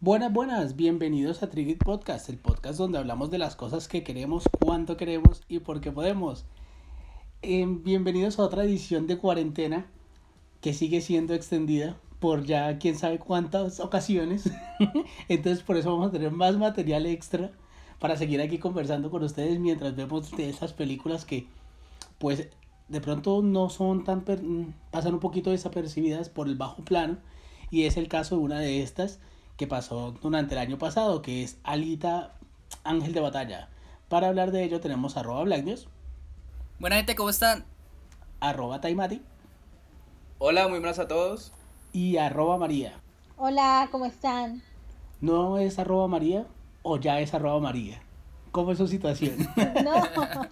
Buenas, buenas, bienvenidos a Trigger Podcast, el podcast donde hablamos de las cosas que queremos, cuánto queremos y por qué podemos. Eh, bienvenidos a otra edición de cuarentena que sigue siendo extendida por ya quién sabe cuántas ocasiones. Entonces por eso vamos a tener más material extra para seguir aquí conversando con ustedes mientras vemos de esas películas que pues de pronto no son tan pasan un poquito desapercibidas por el bajo plano y es el caso de una de estas que pasó durante el año pasado, que es Alita Ángel de Batalla. Para hablar de ello tenemos arroba Black Buena gente, ¿cómo están? Arroba Taimati. Hola, muy buenas a todos. Y arroba María. Hola, ¿cómo están? ¿No es arroba María o ya es arroba María? ¿Cómo es su situación? no,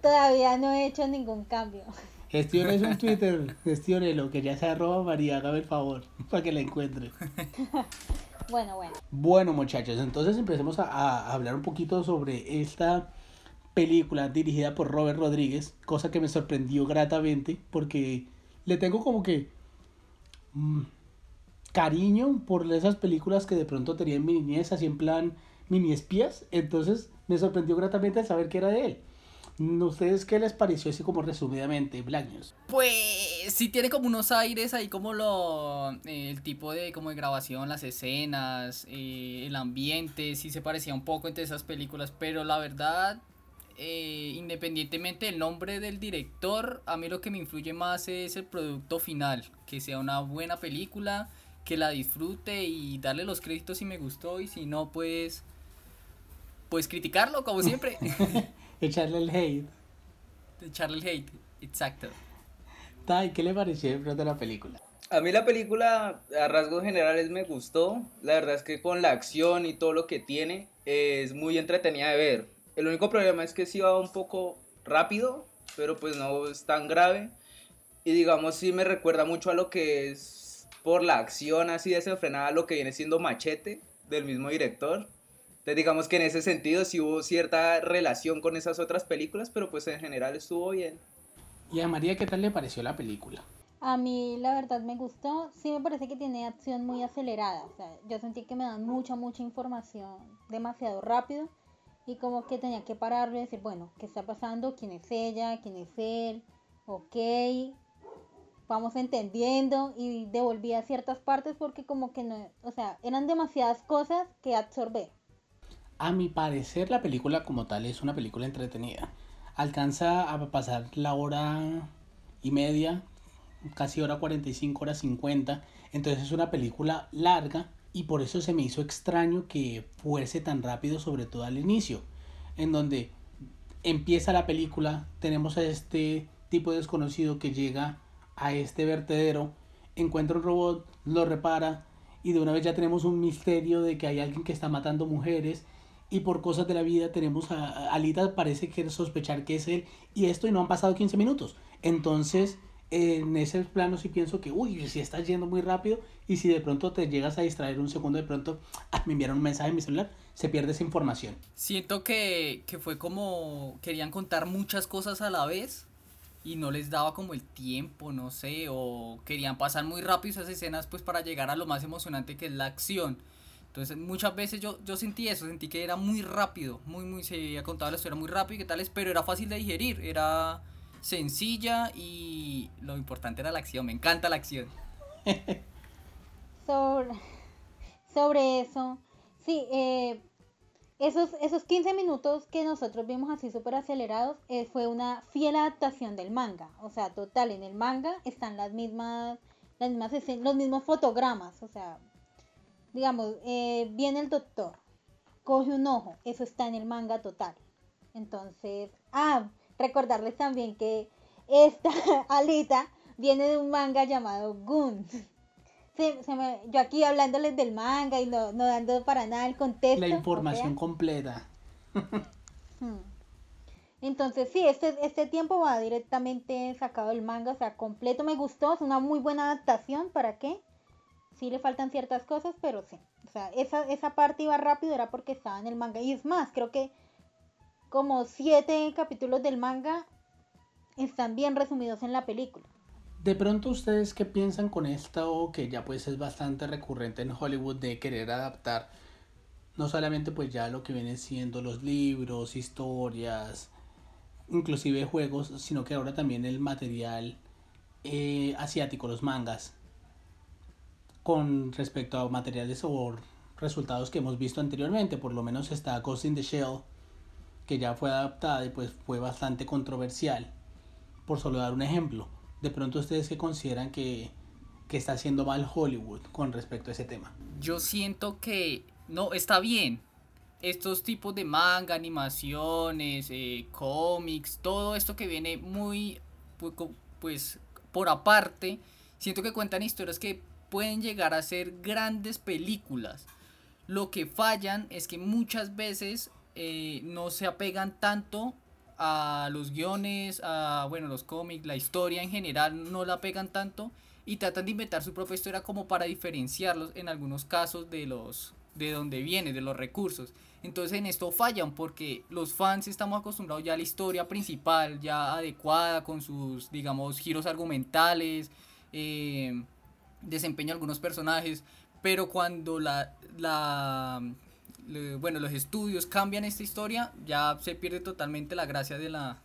todavía no he hecho ningún cambio. Gestiones un Twitter, lo que ya se arroba María, hágame el favor, para que la encuentre. bueno, bueno. Bueno, muchachos, entonces empecemos a, hablar un poquito sobre esta película dirigida por Robert Rodríguez, cosa que me sorprendió gratamente, porque le tengo como que mm, cariño por esas películas que de pronto tenían mi niñez, así en plan mini espías, entonces me sorprendió gratamente saber que era de él. ¿Ustedes qué les pareció así como resumidamente, Black News? Pues sí tiene como unos aires ahí como lo eh, el tipo de como de grabación, las escenas, eh, el ambiente, sí se parecía un poco entre esas películas, pero la verdad eh, independientemente del nombre del director, a mí lo que me influye más es el producto final, que sea una buena película, que la disfrute y darle los créditos si me gustó y si no pues pues criticarlo como siempre. Echarle el hate. Echarle el hate, exacto. Tai, ¿qué le pareció de la película? A mí la película a rasgos generales me gustó. La verdad es que con la acción y todo lo que tiene es muy entretenida de ver. El único problema es que sí va un poco rápido, pero pues no es tan grave. Y digamos sí me recuerda mucho a lo que es por la acción así desenfrenada lo que viene siendo Machete del mismo director. Entonces digamos que en ese sentido sí hubo cierta relación con esas otras películas, pero pues en general estuvo bien. ¿Y a María qué tal le pareció la película? A mí la verdad me gustó, sí me parece que tiene acción muy acelerada, o sea, yo sentí que me dan mucha, mucha información demasiado rápido y como que tenía que pararlo y decir, bueno, ¿qué está pasando? ¿Quién es ella? ¿Quién es él? Ok, vamos entendiendo y devolvía ciertas partes porque como que no, o sea, eran demasiadas cosas que absorber. A mi parecer la película como tal es una película entretenida. Alcanza a pasar la hora y media, casi hora 45, hora 50. Entonces es una película larga y por eso se me hizo extraño que fuese tan rápido, sobre todo al inicio, en donde empieza la película, tenemos a este tipo desconocido que llega a este vertedero, encuentra un robot, lo repara y de una vez ya tenemos un misterio de que hay alguien que está matando mujeres y por cosas de la vida tenemos a, Alita parece que sospechar que es él y esto y no han pasado 15 minutos. Entonces, en ese plano sí pienso que, uy, si estás yendo muy rápido y si de pronto te llegas a distraer un segundo, de pronto ah, me enviaron un mensaje en mi celular, se pierde esa información. Siento que, que fue como querían contar muchas cosas a la vez y no les daba como el tiempo, no sé, o querían pasar muy rápido esas escenas pues para llegar a lo más emocionante que es la acción. Entonces muchas veces yo, yo sentí eso, sentí que era muy rápido, muy, muy, se había contado la historia muy rápido y qué tal, pero era fácil de digerir, era sencilla y lo importante era la acción, me encanta la acción. sobre, sobre eso, sí, eh, esos, esos 15 minutos que nosotros vimos así súper acelerados eh, fue una fiel adaptación del manga, o sea, total, en el manga están las mismas, las mismas los mismos fotogramas, o sea, digamos, eh, viene el doctor, coge un ojo, eso está en el manga total. Entonces, ah, recordarles también que esta alita viene de un manga llamado Gun. yo aquí hablándoles del manga y no, dando para nada el contexto. La información completa. Hmm. Entonces, sí, este, este tiempo va directamente sacado del manga, o sea, completo. Me gustó, es una muy buena adaptación. ¿Para qué? Sí le faltan ciertas cosas, pero sí. O sea, esa, esa parte iba rápido era porque estaba en el manga. Y es más, creo que como siete capítulos del manga están bien resumidos en la película. De pronto ustedes qué piensan con esto que ya pues es bastante recurrente en Hollywood de querer adaptar no solamente pues ya lo que vienen siendo los libros, historias, inclusive juegos, sino que ahora también el material eh, asiático, los mangas, con respecto a materiales o resultados que hemos visto anteriormente, por lo menos está Ghost in the Shell, que ya fue adaptada y pues fue bastante controversial, por solo dar un ejemplo. De pronto ustedes que consideran que, que está haciendo mal Hollywood con respecto a ese tema. Yo siento que no, está bien. Estos tipos de manga, animaciones, eh, cómics, todo esto que viene muy, pues, por aparte, siento que cuentan historias que pueden llegar a ser grandes películas. Lo que fallan es que muchas veces eh, no se apegan tanto a los guiones, a bueno, los cómics, la historia en general no la pegan tanto y tratan de inventar su propia historia como para diferenciarlos en algunos casos de los de dónde viene, de los recursos. Entonces en esto fallan porque los fans estamos acostumbrados ya a la historia principal, ya adecuada con sus, digamos, giros argumentales, eh, desempeño de algunos personajes, pero cuando la, la bueno, los estudios cambian esta historia, ya se pierde totalmente la gracia de la,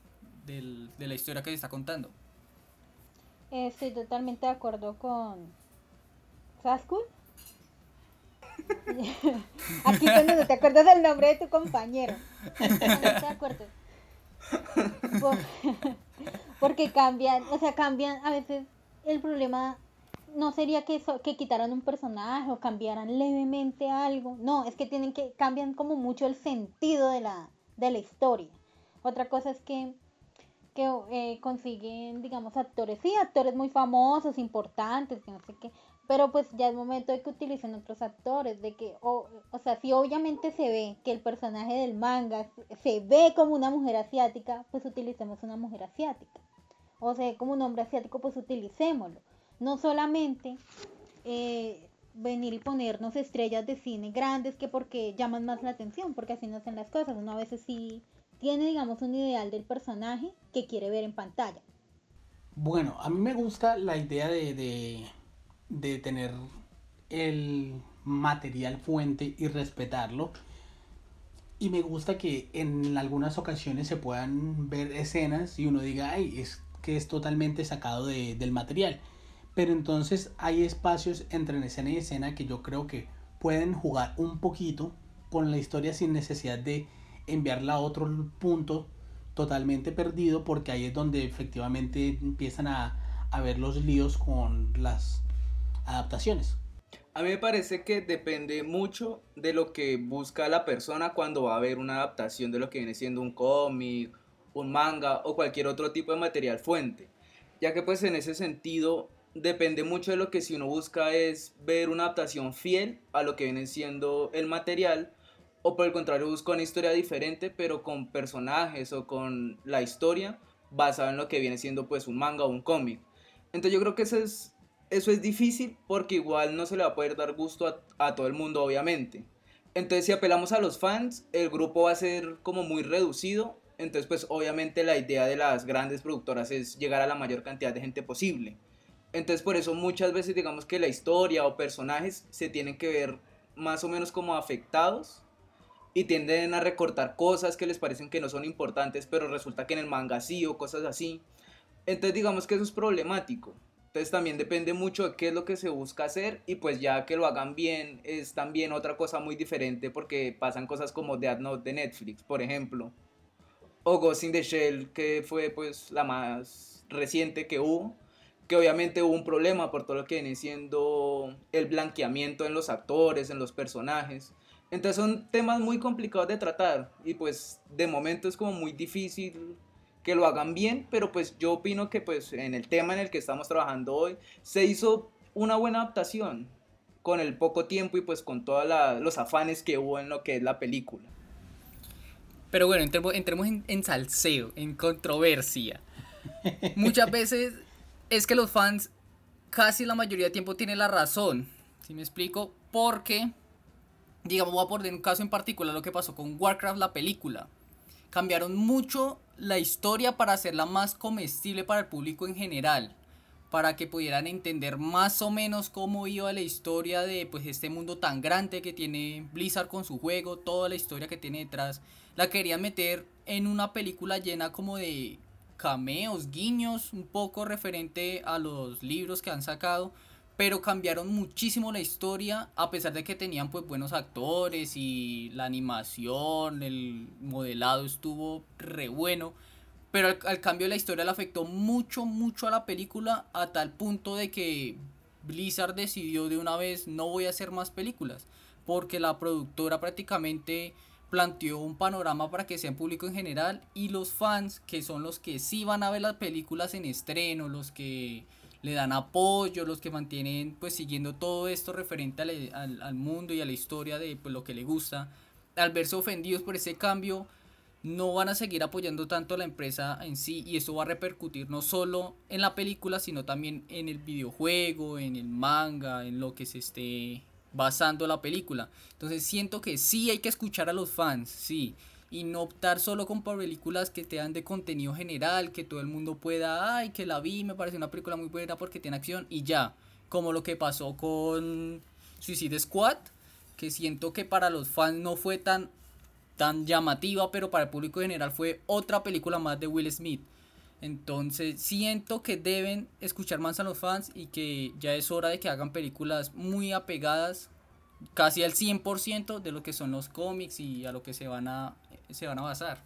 de la historia que se está contando. Estoy totalmente de acuerdo con Saskul Aquí cuando no te acuerdas del nombre de tu compañero. Porque cambian, o sea, cambian a veces el problema no sería que, que quitaran un personaje o cambiaran levemente algo. No, es que tienen que cambian como mucho el sentido de la, de la historia. Otra cosa es que, que eh, consiguen, digamos, actores, sí, actores muy famosos, importantes, que no sé qué, pero pues ya es momento de que utilicen otros actores, de que, o, o sea, si obviamente se ve que el personaje del manga se ve como una mujer asiática, pues utilicemos una mujer asiática. O sea, como un hombre asiático, pues utilicémoslo. No solamente eh, venir y ponernos estrellas de cine grandes que porque llaman más la atención, porque así no hacen las cosas. Uno a veces sí tiene, digamos, un ideal del personaje que quiere ver en pantalla. Bueno, a mí me gusta la idea de de tener el material fuente y respetarlo. Y me gusta que en algunas ocasiones se puedan ver escenas y uno diga, ay, es que es totalmente sacado del material. Pero entonces hay espacios entre escena y escena que yo creo que pueden jugar un poquito con la historia sin necesidad de enviarla a otro punto totalmente perdido porque ahí es donde efectivamente empiezan a, a ver los líos con las adaptaciones. A mí me parece que depende mucho de lo que busca la persona cuando va a ver una adaptación de lo que viene siendo un cómic, un manga o cualquier otro tipo de material fuente. Ya que pues en ese sentido depende mucho de lo que si uno busca es ver una adaptación fiel a lo que viene siendo el material o por el contrario busca una historia diferente pero con personajes o con la historia basada en lo que viene siendo pues un manga o un cómic. Entonces yo creo que ese es eso es difícil porque igual no se le va a poder dar gusto a, todo el mundo, obviamente. Entonces, si apelamos a los fans, el grupo va a ser como muy reducido. Entonces, pues obviamente la idea de las grandes productoras es llegar a la mayor cantidad de gente posible. Entonces, por eso muchas veces digamos que la historia o personajes se tienen que ver más o menos como afectados y tienden a recortar cosas que les parecen que no son importantes, pero resulta que en el manga sí o cosas así. Entonces, digamos que eso es problemático. Entonces también depende mucho de qué es lo que se busca hacer y pues ya que lo hagan bien es también otra cosa muy diferente porque pasan cosas como Death Note de Netflix, por ejemplo. O Ghost in the Shell, que fue pues la más reciente que hubo. Que obviamente hubo un problema por todo lo que viene siendo el blanqueamiento en los actores, en los personajes. Entonces son temas muy complicados de tratar y pues de momento es como muy difícil que lo hagan bien, pero pues yo opino que pues en el tema en el que estamos trabajando hoy se hizo una buena adaptación con el poco tiempo y pues con todos los afanes que hubo en lo que es la película. Pero bueno, entremos, en, en salseo, en controversia. Muchas veces es que los fans casi la mayoría de tiempo tienen la razón. Si me explico? Porque, digamos, voy a poner un caso en particular lo que pasó con Warcraft, la película. Cambiaron mucho la historia para hacerla más comestible para el público en general. para que pudieran entender más o menos cómo iba la historia de pues este mundo tan grande que tiene Blizzard con su juego, toda la historia que tiene detrás. La querían meter en una película llena como de cameos, guiños, un poco referente a los libros que han sacado, pero cambiaron muchísimo la historia a pesar de que tenían pues buenos actores y la animación, el modelado estuvo re bueno. Pero al, cambio la historia le afectó mucho, mucho a la película a tal punto de que Blizzard decidió de una vez no voy a hacer más películas. Porque la productora prácticamente planteó un panorama para que sea público en general y los fans, que son los que sí van a ver las películas en estreno, los que le dan apoyo, los que mantienen pues siguiendo todo esto referente al, al, mundo y a la historia de pues, lo que le gusta, al verse ofendidos por ese cambio, no van a seguir apoyando tanto a la empresa en sí y eso va a repercutir no solo en la película, sino también en el videojuego, en el manga, en lo que se esté basando la película. Entonces siento que sí hay que escuchar a los fans, sí. Y no optar solo con películas que te dan de contenido general, que todo el mundo pueda, ay, que la vi, me parece una película muy buena porque tiene acción y ya. Como lo que pasó con Suicide Squad, que siento que para los fans no fue tan, tan llamativa, pero para el público general fue otra película más de Will Smith. Entonces siento que deben escuchar más a los fans y que ya es hora de que hagan películas muy apegadas casi al 100% de lo que son los cómics y a lo que se van a, se van a basar.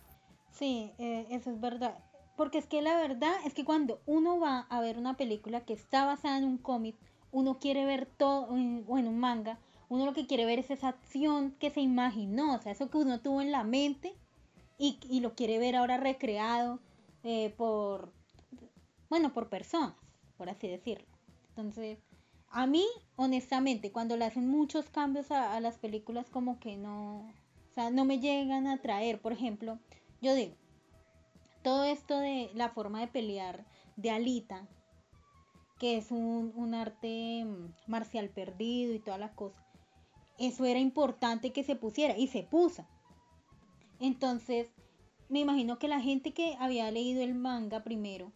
Sí, eh, eso es verdad. Porque es que la verdad es que cuando uno va a ver una película que está basada en un cómic, uno quiere ver todo, o en un manga, uno lo que quiere ver es esa acción que se imaginó, o sea, eso que uno tuvo en la mente y, y lo quiere ver ahora recreado eh, por, bueno, por personas, por así decirlo. Entonces, a mí, honestamente, cuando le hacen muchos cambios a, las películas, como que no, o sea, no me llegan a traer. Por ejemplo, yo digo, todo esto de la forma de pelear de Alita, que es un, un arte mm, marcial perdido y toda la cosa, eso era importante que se pusiera y se puso. Entonces, me imagino que la gente que había leído el manga primero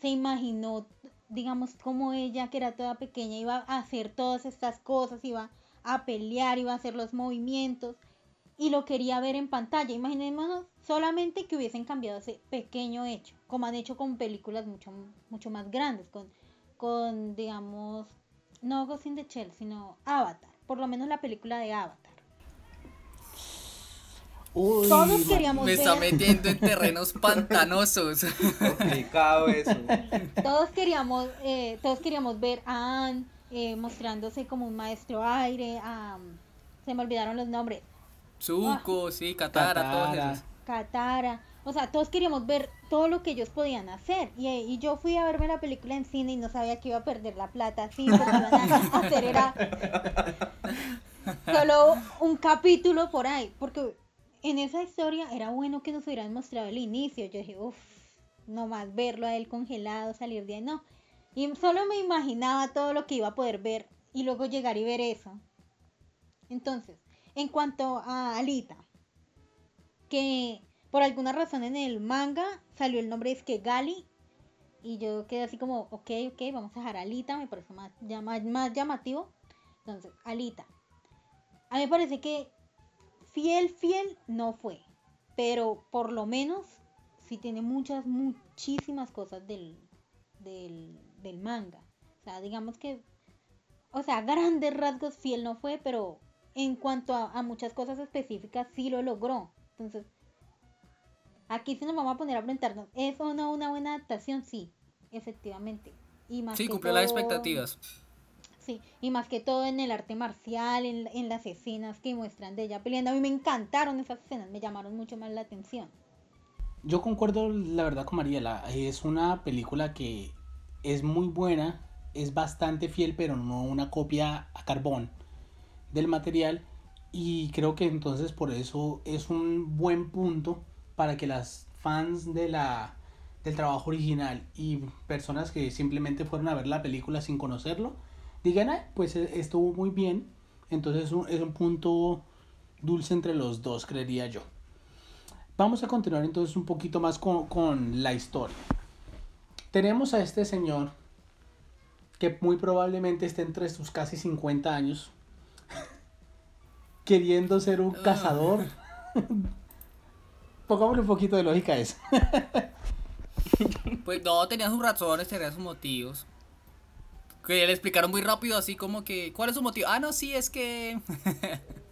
se imaginó, digamos, como ella, que era toda pequeña, iba a hacer todas estas cosas, iba a pelear, iba a hacer los movimientos y lo quería ver en pantalla. Imaginémonos solamente que hubiesen cambiado ese pequeño hecho, como han hecho con películas mucho, mucho más grandes, con, con digamos, no Ghost in the Shell, sino Avatar, por lo menos la película de Avatar todos queríamos me está metiendo en terrenos pantanosos. Complicado eso. Todos queríamos, eh, todos queríamos ver a Anne eh, mostrándose como un maestro aire. se me olvidaron los nombres. Zuko, ah. sí, Katara, todos esos. Katara. O sea, todos queríamos ver todo lo que ellos podían hacer. Y, y, yo fui a verme la película en cine y no sabía que iba a perder la plata. Sí, porque iban a hacer era solo un capítulo por ahí. Porque en esa historia era bueno que nos hubieran mostrado el inicio. Yo dije, uff, no más verlo a él congelado, salir de ahí, no. Y solo me imaginaba todo lo que iba a poder ver y luego llegar y ver eso. Entonces, en cuanto a Alita, que por alguna razón en el manga salió el nombre es que Gali y yo quedé así como, ok, ok, vamos a dejar Alita, me parece más, más llamativo. Entonces, Alita. A mí me parece que fiel, fiel no fue, pero por lo menos sí tiene muchas, muchísimas cosas del, del, manga. O sea, digamos que, o sea, grandes rasgos fiel no fue, pero en cuanto a, muchas cosas específicas sí lo logró. Entonces, aquí sí nos vamos a poner a preguntarnos, ¿es o no una buena adaptación? Sí, efectivamente. Y más sí, cumplió las expectativas. Sí, y más que todo en el arte marcial, en, las escenas que muestran de ella peleando. A mí me encantaron esas escenas, me llamaron mucho más la atención. Yo concuerdo, la verdad, con Mariela. Es una película que es muy buena, es bastante fiel, pero no una copia a carbón del material. Y creo que entonces por eso es un buen punto para que las fans de la, del trabajo original y personas que simplemente fueron a ver la película sin conocerlo, digan, pues e, estuvo muy bien. Entonces es un punto dulce entre los dos, creería yo. Vamos a continuar entonces un poquito más con, la historia. Tenemos a este señor que muy probablemente esté entre sus casi 50 años, queriendo ser un cazador. Pongámosle un poquito de lógica a eso. Pues no, tenía sus razones, tenía sus motivos. Que le explicaron muy rápido, así como que, ¿cuál es su motivo? Ah, no, sí, es que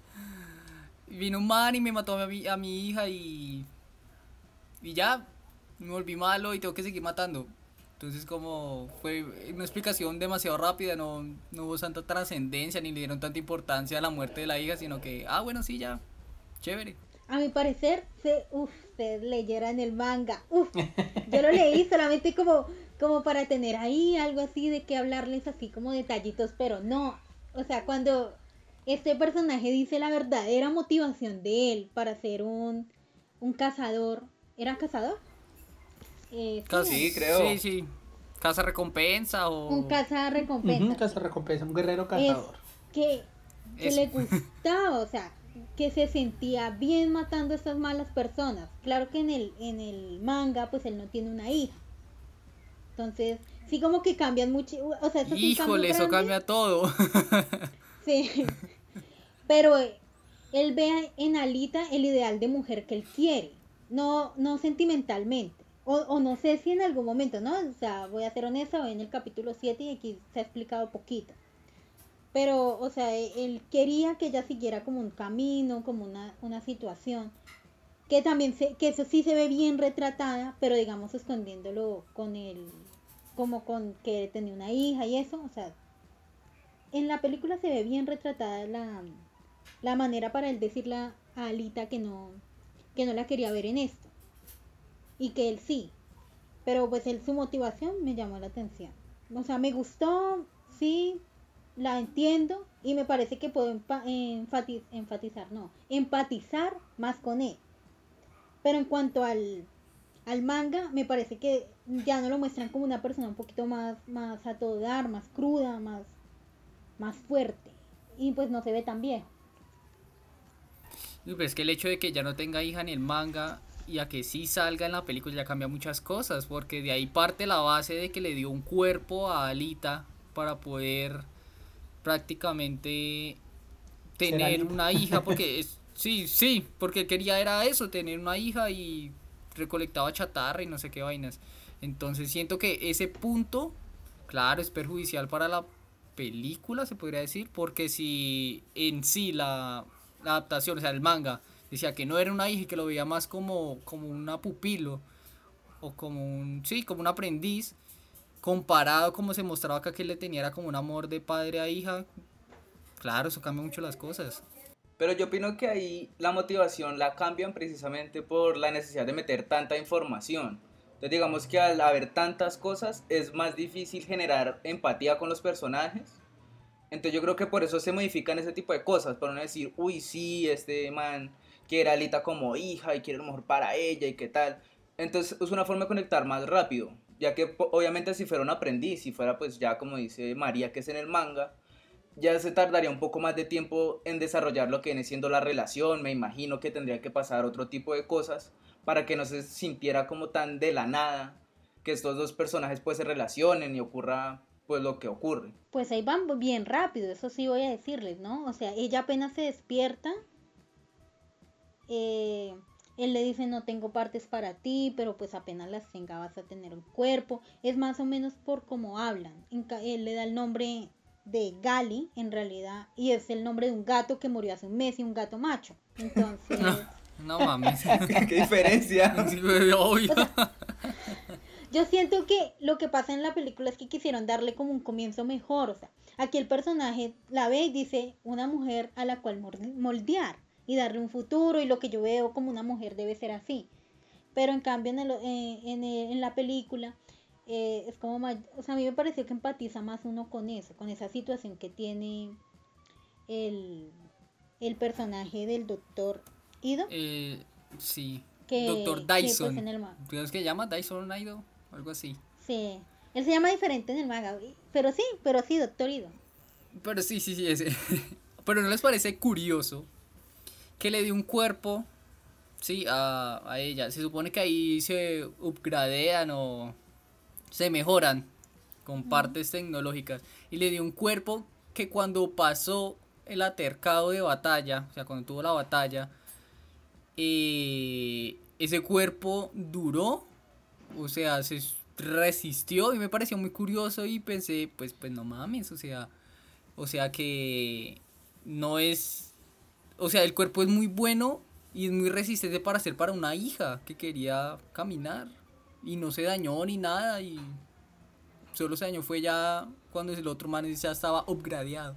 vino un man y me mató a mi, a mi hija y y ya me volví malo y tengo que seguir matando. Entonces como fue una explicación demasiado rápida, no, no hubo tanta trascendencia ni le dieron tanta importancia a la muerte de la hija, sino que, ah, bueno, sí, ya, chévere. A mi parecer, se, usted leyera en el manga. Uf, yo lo leí solamente como, como para tener ahí algo así de que hablarles así como detallitos, pero no. O sea, cuando este personaje dice la verdadera motivación de él para ser un, un cazador, ¿era cazador? Eh, sí, creo. Sí, sí. Casa recompensa o. Un casa recompensa. Un casa recompensa, un guerrero cazador. que, que le gustaba, o sea, que se sentía bien matando a estas malas personas. Claro que en el, en el manga, pues él no tiene una hija. Entonces, sí como que cambian mucho. O sea, Híjole, eso cambia todo. sí. Pero él ve en Alita el ideal de mujer que él quiere. No, no sentimentalmente. O, o, no sé si en algún momento, ¿no? O sea, voy a ser honesta, voy en el capítulo 7 y aquí se ha explicado poquito. Pero, o sea, e, él quería que ella siguiera como un camino, como una, una situación. Que también, se, que eso sí se ve bien retratada, pero digamos escondiéndolo con el, como con que tenía una hija y eso. O sea, en la película se ve bien retratada la, la manera para él decirle a Alita que no, que no la quería ver en esto y que él sí. Pero pues él su motivación me llamó la atención. O sea, me gustó, sí, la entiendo y me parece que puedo enfatizar, no, empatizar más con él. Pero en cuanto al, al manga, me parece que ya no lo muestran como una persona un poquito más, más a todo dar, más cruda, más, más fuerte. Y pues no se ve tan viejo. Pero es que el hecho de que ya no tenga hija en el manga y a que sí salga en la película ya cambia muchas cosas, porque de ahí parte la base de que le dio un cuerpo a Alita para poder prácticamente tener una hija, porque es, sí, sí, porque quería era eso, tener una hija y recolectaba chatarra y no sé qué vainas. Entonces siento que ese punto, claro, es perjudicial para la película, se podría decir, porque si en sí la, adaptación, o sea, el manga, decía que no era una hija y que lo veía más como, como una pupilo o como un, sí, como un aprendiz, comparado como se mostraba acá que le tenía como un amor de padre a hija, claro, eso cambia mucho las cosas. Pero yo opino que ahí la motivación la cambian precisamente por la necesidad de meter tanta información. Entonces digamos que al haber tantas cosas es más difícil generar empatía con los personajes. Entonces yo creo que por eso se modifican ese tipo de cosas, para no decir, uy, sí, este man quiere a Alita como hija y quiere lo mejor para ella y qué tal. Entonces es una forma de conectar más rápido, ya que obviamente si fuera un aprendiz, si fuera pues ya como dice María que es en el manga, ya se tardaría un poco más de tiempo en desarrollar lo que viene siendo la relación, me imagino que tendría que pasar otro tipo de cosas para que no se sintiera como tan de la nada que estos dos personajes pues se relacionen y ocurra pues lo que ocurre. Pues ahí van bien rápido, eso sí voy a decirles, ¿no? O sea, ella apenas se despierta eh, él le dice no tengo partes para ti, pero pues apenas las tenga vas a tener un cuerpo. Es más o menos por cómo hablan. Él le da el nombre de Gali, en realidad, y es el nombre de un gato que murió hace un mes y un gato macho. Entonces... No, mames. ¿Qué diferencia? yo siento que lo que pasa en la película es que quisieron darle como un comienzo mejor. O sea, aquí el personaje la ve y dice una mujer a la cual moldear y darle un futuro y lo que yo veo como una mujer debe ser así. Pero en cambio en, el, eh, en, en, la película eh, es como más, o sea, a mí me pareció que empatiza más uno con eso, con esa situación que tiene el, el personaje del doctor Ido. Eh, sí. doctor pues, Dyson. Que, que llama Dyson Ido? Algo así. Sí. Él se llama diferente en el manga, pero sí, pero sí, doctor Ido. Pero sí, sí, sí, ese. pero no les parece curioso que le dio un cuerpo, sí, a, a ella. Se supone que ahí se upgradean o se mejoran con partes tecnológicas. Y le dio un cuerpo que cuando pasó el atercado de batalla, o sea, cuando tuvo la batalla, eh, ese cuerpo duró, o sea, se resistió y me pareció muy curioso y pensé, pues, pues no mames, o sea, o sea que no es, o sea, el cuerpo es muy bueno y es muy resistente para ser para una hija que quería caminar y no se dañó ni nada y solo se dañó fue ya cuando el otro man ya estaba upgradeado.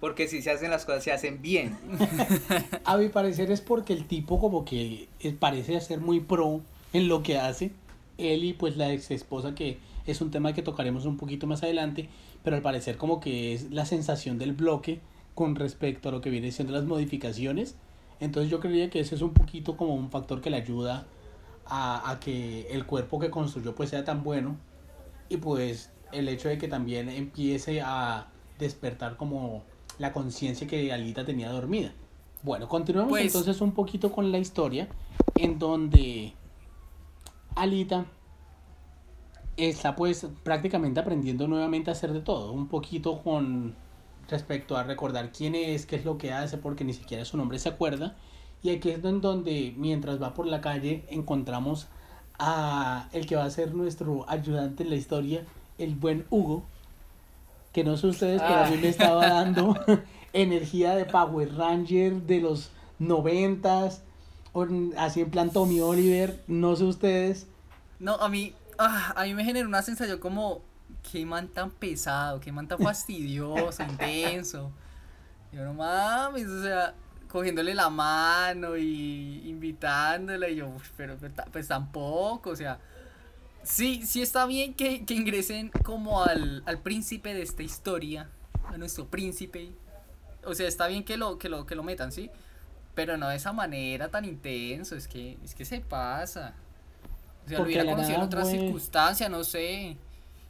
Porque si se hacen las cosas, se hacen bien. A mi parecer es porque el tipo como que parece ser muy pro en lo que hace. Él y pues la ex esposa que es un tema que tocaremos un poquito más adelante. Pero al parecer como que es la sensación del bloque con respecto a lo que viene siendo las modificaciones. Entonces yo creía que ese es un poquito como un factor que le ayuda a, a que el cuerpo que construyó pues sea tan bueno. Y pues el hecho de que también empiece a despertar como la conciencia que Alita tenía dormida. Bueno, continuamos Pues- entonces un poquito con la historia en donde Alita está pues prácticamente aprendiendo nuevamente a hacer de todo, un poquito con respecto a recordar quién es, qué es lo que hace, porque ni siquiera su nombre se acuerda. Y aquí es en donde mientras va por la calle encontramos a el que va a ser nuestro ayudante en la historia, el buen Hugo, que no sé ustedes, pero a mí me estaba dando energía de Power Ranger de los noventas, así en plan Tommy Oliver, no sé ustedes. No, a mí, ah, a mí me generó una sensación como, qué man tan pesado, qué man tan fastidioso, intenso. Yo no mames, o sea, cogiéndole la mano y invitándola y yo, "Uf, pero, pues tampoco, o sea, sí, sí está bien que, que ingresen como al, al príncipe de esta historia, a nuestro príncipe. O sea, está bien que lo, que lo, que lo metan, ¿sí? Pero no de esa manera tan intenso, es que, es que se pasa. O sea, lo hubiera conocido en otras fue- circunstancias, no sé.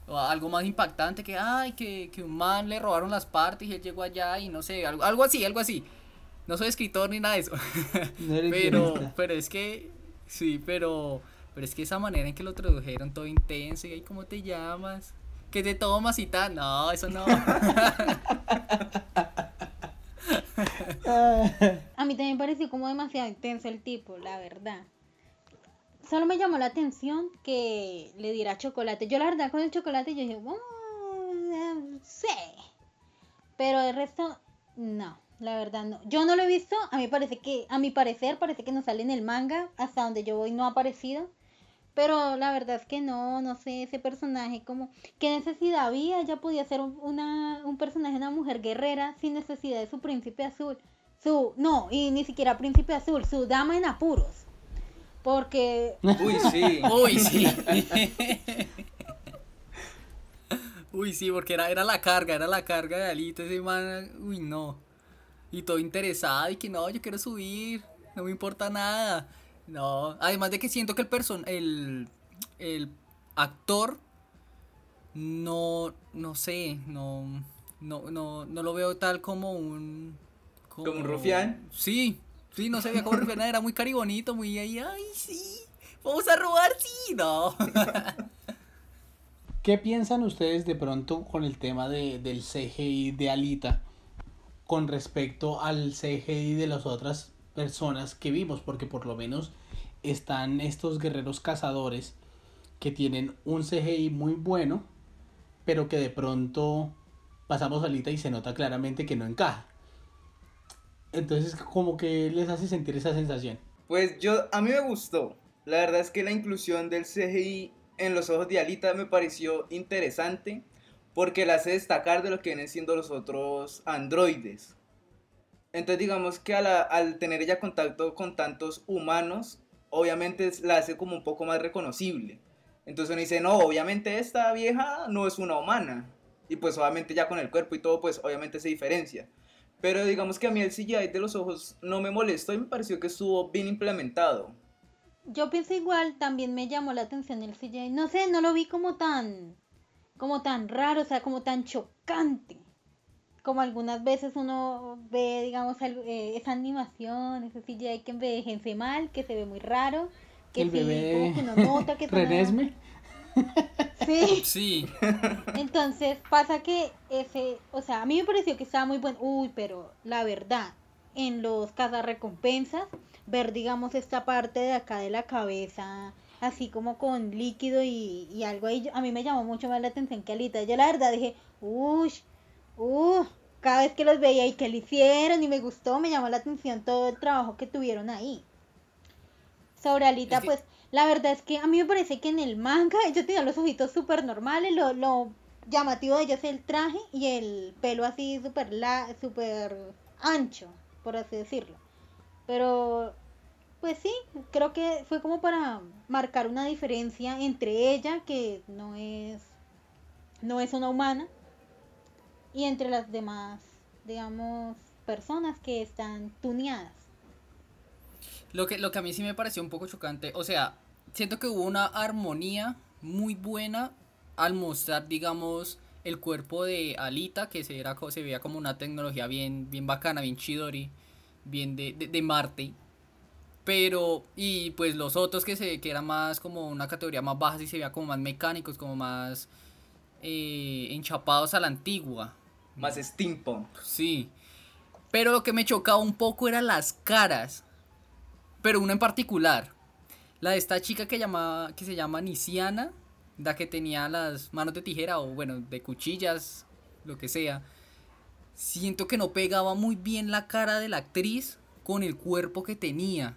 O algo más impactante que, ay, que, que un man le robaron las partes y él llegó allá y no sé, algo, algo así, algo así. No soy escritor ni nada de eso. No eres pero, guionista. pero es que, sí, pero, pero es que esa manera en que lo tradujeron todo intenso y, ¿cómo te llamas? ¿Qué te tomas y tal? No, eso no. A mí también pareció como demasiado intenso el tipo, la verdad. Solo me llamó la atención que le diera chocolate. Yo la verdad con el chocolate yo dije, "Oh, sí. Pero el resto, no, la verdad no. Yo no lo he visto, a mí parece que, a mi parecer, parece que no sale en el manga, hasta donde yo voy no ha aparecido. Pero la verdad es que no, no sé, ese personaje como, ¿qué necesidad había? Ella podía ser un, una, un personaje, una mujer guerrera sin necesidad de su príncipe azul. Su, no, y ni siquiera príncipe azul, su dama en apuros. Porque Uy, sí. Uy, sí. Uy, sí, porque era, era la carga, era la carga de Alito, ese man, uy, no. Y todo interesado y que no, yo quiero subir, no me importa nada. No, además de que siento que el person el, el actor no, no sé, no, no, no, no lo veo tal como un... ¿Como un rufián? Sí, sí, no se veía como rufián, era muy caribonito, muy ahí, ay, sí, vamos a robar, sí, no. ¿Qué piensan ustedes de pronto con el tema de, del CGI de Alita con respecto al CGI de las otras personas que vimos? Porque por lo menos están estos guerreros cazadores que tienen un CGI muy bueno, pero que de pronto pasamos a Alita y se nota claramente que no encaja. Entonces, como que les hace sentir esa sensación. Pues yo, a mí me gustó. La verdad es que la inclusión del CGI en los ojos de Alita me pareció interesante porque la hace destacar de lo que vienen siendo los otros androides. Entonces digamos que al tener ella contacto con tantos humanos, obviamente la hace como un poco más reconocible. Entonces uno dice, no, obviamente esta vieja no es una humana. Y pues obviamente ya con el cuerpo y todo, pues obviamente se diferencia. Pero digamos que a mí el CGI de los ojos no me molestó y me pareció que estuvo bien implementado. yo pienso igual, también me llamó la atención el CGI. No sé, no lo vi como tan, como tan raro, o sea, como tan chocante. Como algunas veces uno ve, digamos, eh, esa animación, ese CGI que envejece mal, que se ve muy raro. Que El sí, bebé como que uno nota que Renesme. Sí. Sí. Entonces pasa que ese, o sea, a mí me pareció que estaba muy bueno. Uy, pero la verdad, en los cazarrecompensas, ver, digamos, esta parte de acá de la cabeza, así como con líquido y, y algo ahí, a mí me llamó mucho más la atención que Alita. Yo la verdad dije, uy, uh, cada vez que los veía y que lo hicieron y me gustó, me llamó la atención todo el trabajo que tuvieron ahí. Sobre Alita, Es que- pues la verdad es que a mí me parece que en el manga ellos tenían los ojitos súper normales, lo, lo llamativo de ellos es el traje y el pelo así súper la, súper ancho, por así decirlo. Pero, pues sí, creo que fue como para marcar una diferencia entre ella, que no es, no es una humana, y entre las demás, digamos, personas que están tuneadas. Lo que, lo que a mí sí me pareció un poco chocante, o sea, siento que hubo una armonía muy buena al mostrar, digamos, el cuerpo de Alita, que se, era, se veía como una tecnología bien, bien bacana, bien chidori, bien de, de, de Marte. Pero, y pues los otros que se que eran más como una categoría más baja, y se veía como más mecánicos, como más eh, enchapados a la antigua. Más steampunk. Sí. Pero lo que me chocaba un poco eran las caras. Pero una en particular. La de esta chica que, llamaba, que se llama Nisiana. La que tenía las manos de tijera o bueno, de cuchillas, lo que sea. Siento que no pegaba muy bien la cara de la actriz con el cuerpo que tenía.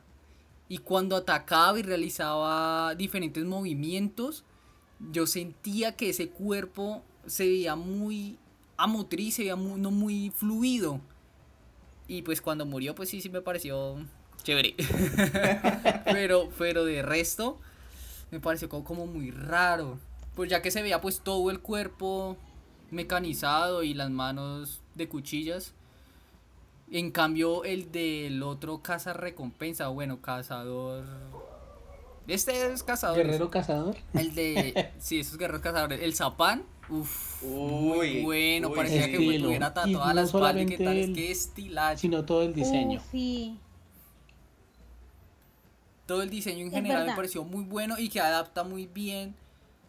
Y cuando atacaba y realizaba diferentes movimientos, yo sentía que ese cuerpo se veía muy amotriz, se veía muy, no muy fluido. Y pues cuando murió, pues sí, sí me pareció chévere. pero, pero de resto, me pareció como, como muy raro. Pues ya que se veía pues todo el cuerpo mecanizado y las manos de cuchillas. En cambio, el del otro caza recompensa, o bueno, cazador. Este es cazador. Guerrero cazador. El de. Sí, esos guerreros cazadores. El zapán. Uf. muy Uy, bueno. uy, parecía que tuviera tatuada no la espalda y qué solamente tal. Es él, que estilacho. Sino todo el diseño. Uh, sí. Todo el diseño en Es general me pareció muy bueno y que adapta muy bien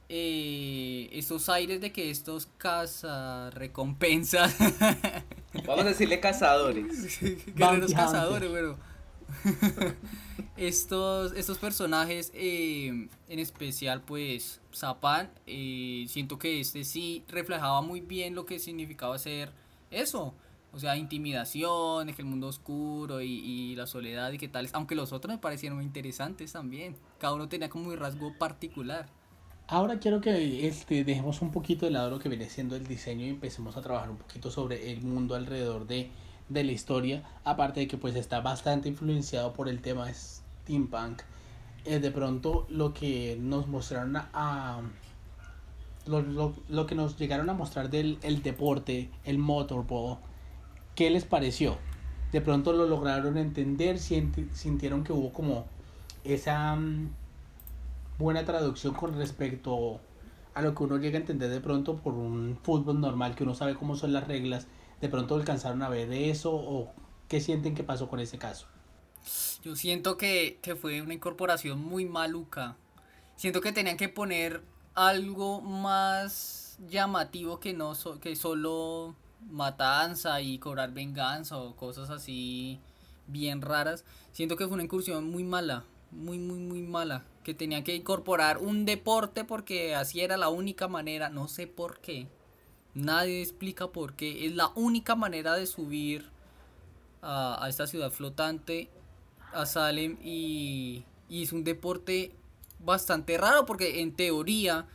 eh, esos aires de que estos cazarrecompensas. Vamos a decirle cazadores. Guerreros cazadores, bueno. estos, estos personajes, eh, en especial, pues, Zapan, eh, siento que este sí reflejaba muy bien lo que significaba ser eso. O sea, intimidación, el mundo oscuro y, y la soledad y qué tal. Aunque los otros me parecieron muy interesantes también. Cada uno tenía como un rasgo particular. Ahora quiero que este, dejemos un poquito de lado lo que viene siendo el diseño y empecemos a trabajar un poquito sobre el mundo alrededor de, de la historia. Aparte de que pues está bastante influenciado por el tema steampunk. Eh, de pronto lo que nos mostraron a... lo, lo- lo que nos llegaron a mostrar del el deporte, el motorball, ¿qué les pareció? De pronto lo lograron entender, sintieron que hubo como esa... mm, buena traducción con respecto a lo que uno llega a entender de pronto por un fútbol normal, que uno sabe cómo son las reglas, de pronto alcanzaron a ver eso o qué sienten que pasó con ese caso. Yo siento que, que fue una incorporación muy maluca. Siento que tenían que poner algo más llamativo que no so- que solo matanza y cobrar venganza o cosas así bien raras. Siento que fue una incursión muy mala, muy muy muy mala, que tenían que incorporar un deporte porque así era la única manera, no sé por qué. Nadie explica por qué. Es la única manera de subir a, a esta ciudad flotante, a Salem, y, y es un deporte bastante raro porque en teoría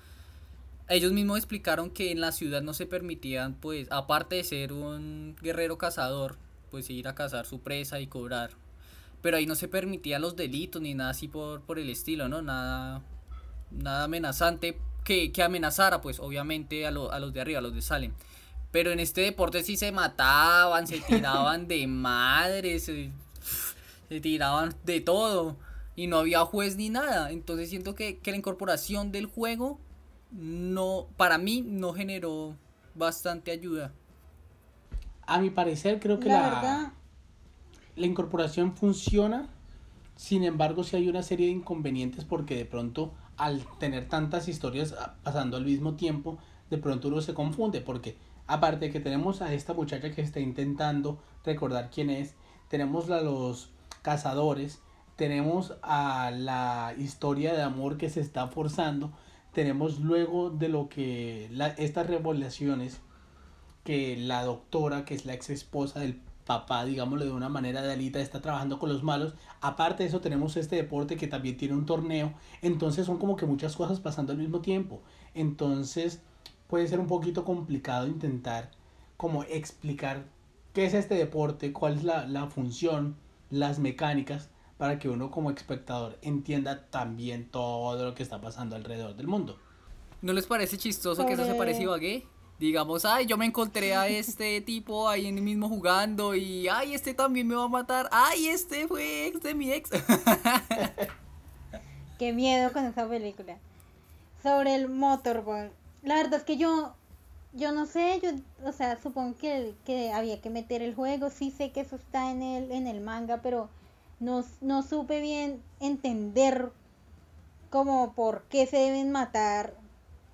ellos mismos explicaron que en la ciudad no se permitían, pues, aparte de ser un guerrero cazador, pues ir a cazar su presa y cobrar. Pero ahí no se permitían los delitos ni nada así por, por el estilo, ¿no? Nada, nada amenazante que, que amenazara, pues, obviamente a, lo- a los de arriba, a los de Salem. Pero en este deporte sí se mataban, se tiraban de madres, se, se tiraban de todo. Y no había juez ni nada. Entonces siento que, que la incorporación del juego no, para mí no generó bastante ayuda. A mi parecer creo que La la, verdad, la incorporación funciona Sin embargo, sí hay una serie de inconvenientes porque de pronto al tener tantas historias ah, pasando al mismo tiempo, de pronto uno se confunde porque aparte de que tenemos a esta muchacha que está intentando recordar quién es, tenemos a los cazadores, tenemos a la historia de amor que se está forzando, tenemos luego de lo que estas revelaciones que la doctora, que es la ex esposa del papá, digámoslo de una manera de Alita, está trabajando con los malos. Aparte de eso, tenemos este deporte que también tiene un torneo. Entonces son como que muchas cosas pasando al mismo tiempo. Entonces puede ser un poquito complicado intentar como explicar qué es este deporte, cuál es la, la función, las mecánicas, para que uno como espectador entienda también todo lo que está pasando alrededor del mundo. ¿No les parece chistoso que eso se parecido a gay? Digamos, ay, yo me encontré a este tipo ahí en el mismo jugando y, ay, este también me va a matar, ay, este fue ex de mi ex. Qué miedo con esa película. Sobre el motorball. La verdad es que yo, yo no sé, yo, o sea, supongo que, que había que meter el juego, sí sé que eso está en el, en el manga, pero no, no supe bien entender como por qué se deben matar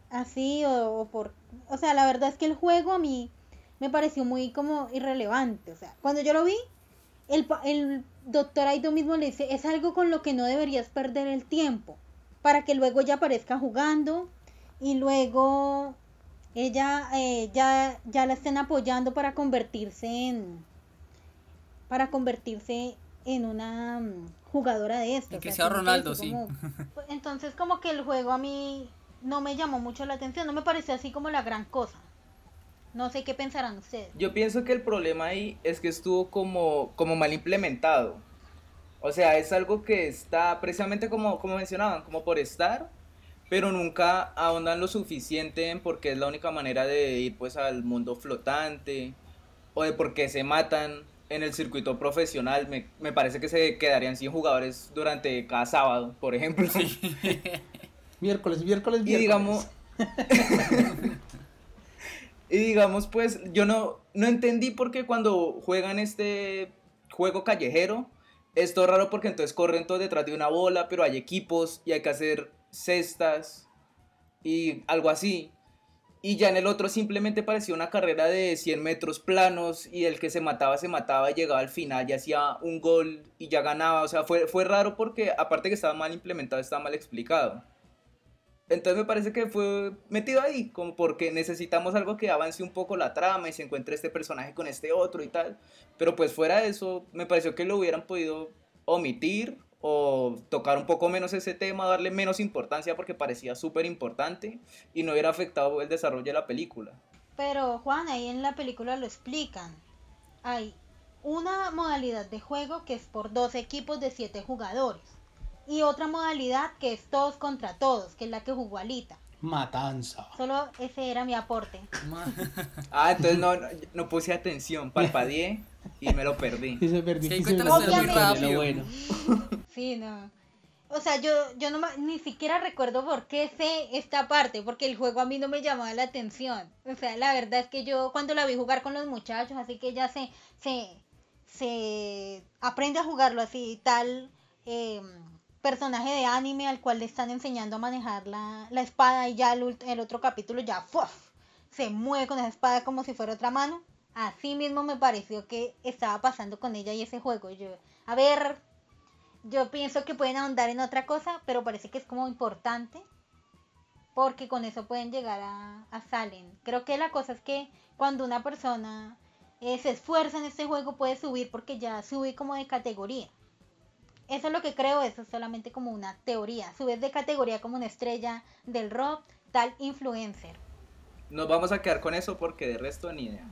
así o, por... O sea, la verdad es que el juego a mí me pareció muy como irrelevante. O sea, cuando yo lo vi, el, el doctor Aido mismo le dice, es algo con lo que no deberías perder el tiempo, para que luego ella aparezca jugando y luego ella eh, ya, ya la estén apoyando para convertirse en... para convertirse en una mm, jugadora de esto. que sea Ronaldo, sí. entonces como que el juego a mí no me llamó mucho la atención, no me pareció así como la gran cosa. No sé qué pensarán ustedes. Yo pienso que el problema ahí es que estuvo como, como mal implementado. O sea, es algo que está precisamente como, como mencionaban, como por estar, pero nunca ahondan lo suficiente en porque es la única manera de ir pues al mundo flotante o de por qué se matan en el circuito profesional. Me, me parece que se quedarían sin jugadores durante cada sábado, por ejemplo. Sí. Miércoles, miércoles, miércoles. Y digamos. y digamos, pues, yo no, no entendí por qué cuando juegan este juego callejero. Esto es raro porque entonces corren todos detrás de una bola, pero hay equipos y hay que hacer cestas y algo así. Y ya en el otro simplemente parecía una carrera de 100 metros planos y el que se mataba, se mataba y llegaba al final y hacía un gol y ya ganaba. O sea, fue, fue raro porque aparte que estaba mal implementado, estaba mal explicado. Entonces me parece que fue metido ahí, como porque necesitamos algo que avance un poco la trama y se encuentre este personaje con este otro y tal. Pero pues fuera de eso, me pareció que lo hubieran podido omitir o tocar un poco menos ese tema, darle menos importancia porque parecía súper importante y no hubiera afectado el desarrollo de la película. Pero Juan, ahí en la película lo explican. Hay una modalidad de juego que es por dos equipos de siete jugadores y otra modalidad que es todos contra todos, que es la que jugó Alita. Matanza. Solo ese era mi aporte. ah, entonces no, no, puse atención, palpadeé y me lo perdí. Sí, se perdí. Sí, muy rápido. Bueno. Sí, no. O sea, yo, yo no, ni siquiera recuerdo por qué sé esta parte, porque el juego a mí no me llamaba la atención. O sea, la verdad es que yo cuando la vi jugar con los muchachos, así que ya se, se, se aprende a jugarlo así, tal, eh, personaje de anime al cual le están enseñando a manejar la, espada y ya el, el otro capítulo ya se mueve con esa espada como si fuera otra mano. Así mismo me pareció que estaba pasando con ella y ese juego. Yo, a ver, yo pienso que pueden ahondar en otra cosa, pero parece que es como importante. Porque con eso pueden llegar a, a Salen. Creo que la cosa es que cuando una persona eh, se esfuerza en este juego puede subir porque ya sube como de categoría. Eso es lo que creo, eso es solamente como una teoría. Subes de categoría como una estrella del rock, tal influencer. Nos vamos a quedar con eso porque de resto ni idea.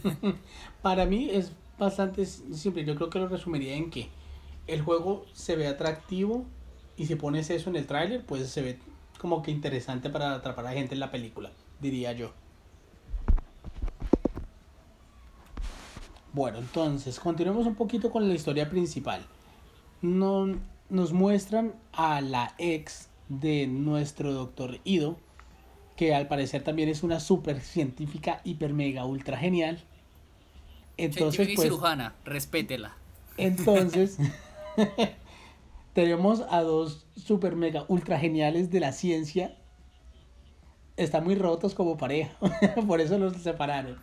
Para mí es bastante simple. Yo creo que lo resumiría en que el juego se ve atractivo y si pones eso en el tráiler, pues se ve como que interesante para atrapar a gente en la película, diría yo. Bueno, entonces, continuemos un poquito con la historia principal no, nos muestran a la ex de nuestro doctor Ido, que al parecer también es una super científica, hiper mega ultra genial. Entonces, pues, cirujana, respétela. Entonces, tenemos a dos super mega ultra geniales de la ciencia. Están muy rotos como pareja. Por eso los separaron.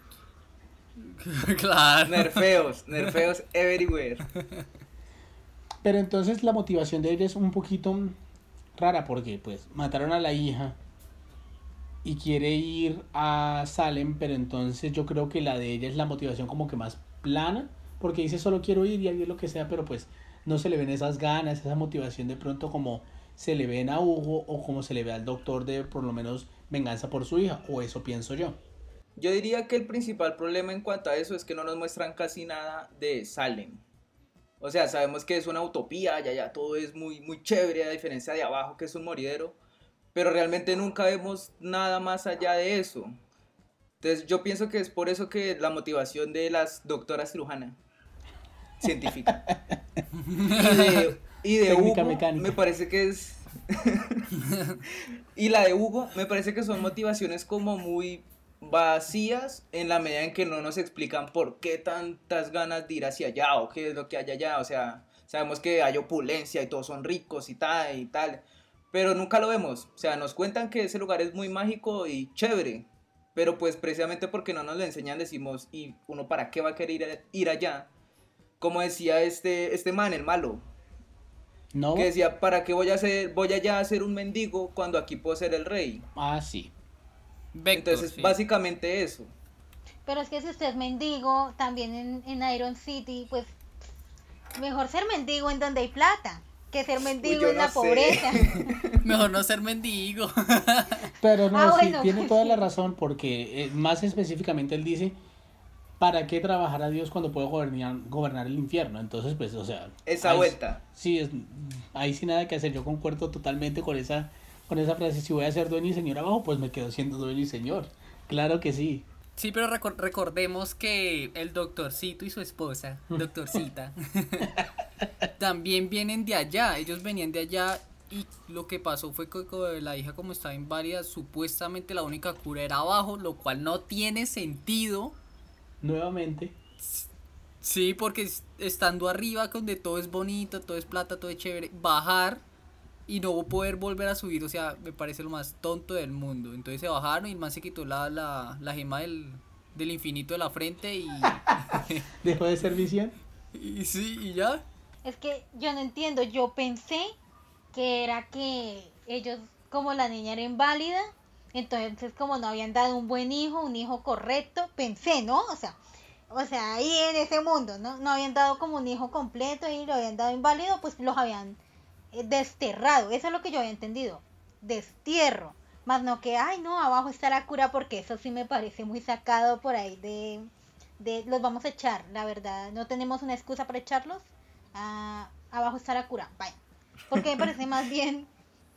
claro. Nerfeos, nerfeos everywhere. Pero entonces la motivación de ella es un poquito rara porque pues mataron a la hija y quiere ir a Salem, pero entonces yo creo que la de ella es la motivación como que más plana, porque dice solo quiero ir y hacer lo que sea, pero pues no se le ven esas ganas, esa motivación de pronto como se le ven a Hugo o como se le ve al doctor de por lo menos venganza por su hija, o eso pienso yo. Yo diría que el principal problema en cuanto a eso es que no nos muestran casi nada de Salem. O sea, sabemos que es una utopía, ya ya todo es muy, muy chévere, a diferencia de abajo, que es un moridero. Pero realmente nunca vemos nada más allá de eso. Entonces yo pienso que es por eso que la motivación de las doctoras cirujana científica y de, y de Técnica Hugo mecánica. me parece que es y la de Hugo me parece que son motivaciones como muy vacías en la medida en que no nos explican por qué tantas ganas de ir hacia allá o qué es lo que hay allá, o sea, sabemos que hay opulencia y todos son ricos y tal y tal, pero nunca lo vemos, o sea, nos cuentan que ese lugar es muy mágico y chévere, pero pues precisamente porque no nos lo enseñan decimos, ¿y uno para qué va a querer ir, a- ir allá? Como decía este, este man, el malo, ¿No? que decía, ¿para qué voy a ser, voy allá a ser un mendigo cuando aquí puedo ser el rey? Ah, sí. Vector, Entonces, sí. básicamente eso. Pero es que si usted es mendigo, también en, en Iron City, pues mejor ser mendigo en donde hay plata que ser mendigo en no la sé. pobreza. Mejor no ser mendigo. Pero no, Ah, sí, bueno, tiene pues toda la razón porque eh, más específicamente él dice, ¿para qué trabajar a Dios cuando puedo gobernar, gobernar el infierno? Entonces, pues, o sea... Esa vuelta. Sí, es, ahí sí nada que hacer, yo concuerdo totalmente con esa, con esa frase, si voy a ser dueño y señor abajo, pues me quedo siendo dueño y señor. Claro que sí. Sí, pero recor- recordemos que el doctorcito y su esposa, doctorcita, también vienen de allá. Ellos venían de allá y lo que pasó fue que la hija como estaba inválida, supuestamente la única cura era abajo, lo cual no tiene sentido. Nuevamente, Sí, porque es- estando arriba, donde todo es bonito, todo es plata, todo es chévere, bajar y no poder volver a subir, o sea, me parece lo más tonto del mundo. Entonces se bajaron y el man se quitó la, la, la gema del, del infinito de la frente y, dejó de ser visión. y sí, y ya. Es que yo no entiendo, yo pensé que era que ellos, como la niña era inválida, entonces como no habían dado un buen hijo, un hijo correcto, pensé, ¿no? O sea, o sea, ahí en ese mundo, ¿no? No habían dado como un hijo completo y lo habían dado inválido, pues los habían desterrado. Eso es lo que yo había entendido. Destierro. Más no que, ay, no, abajo está la cura porque eso sí me parece muy sacado por ahí de, de los vamos a echar, la verdad. No tenemos una excusa para echarlos. Ah, abajo está la cura. Vaya. Porque me parece más bien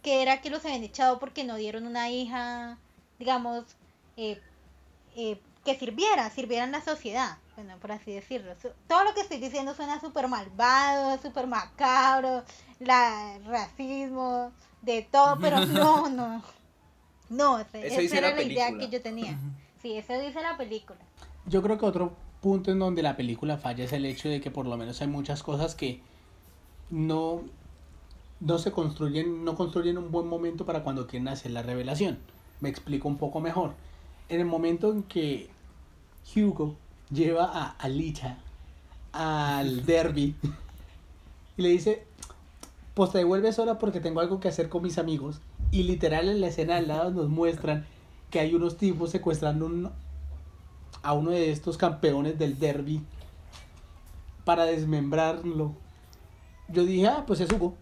que era que los habían echado porque no dieron una hija, digamos, eh, eh, que sirviera, sirviera en la sociedad. Bueno, por así decirlo. Su- Todo lo que estoy diciendo suena súper malvado, súper macabro, la racismo, de todo, pero no, no. No, esa dice era la la idea que yo tenía. Sí, eso dice la película. Yo creo que otro punto en donde la película falla es el hecho de que por lo menos hay muchas cosas que no, no se construyen, no construyen un buen momento para cuando quieren hacer la revelación. Me explico un poco mejor. En el momento en que Hugo lleva a Alicia al derby y le dice, pues te devuelves sola porque tengo algo que hacer con mis amigos. Y literal en la escena al lado nos muestran que hay unos tipos secuestrando un- a uno de estos campeones del derby para desmembrarlo. Yo dije, ah, pues es Hugo.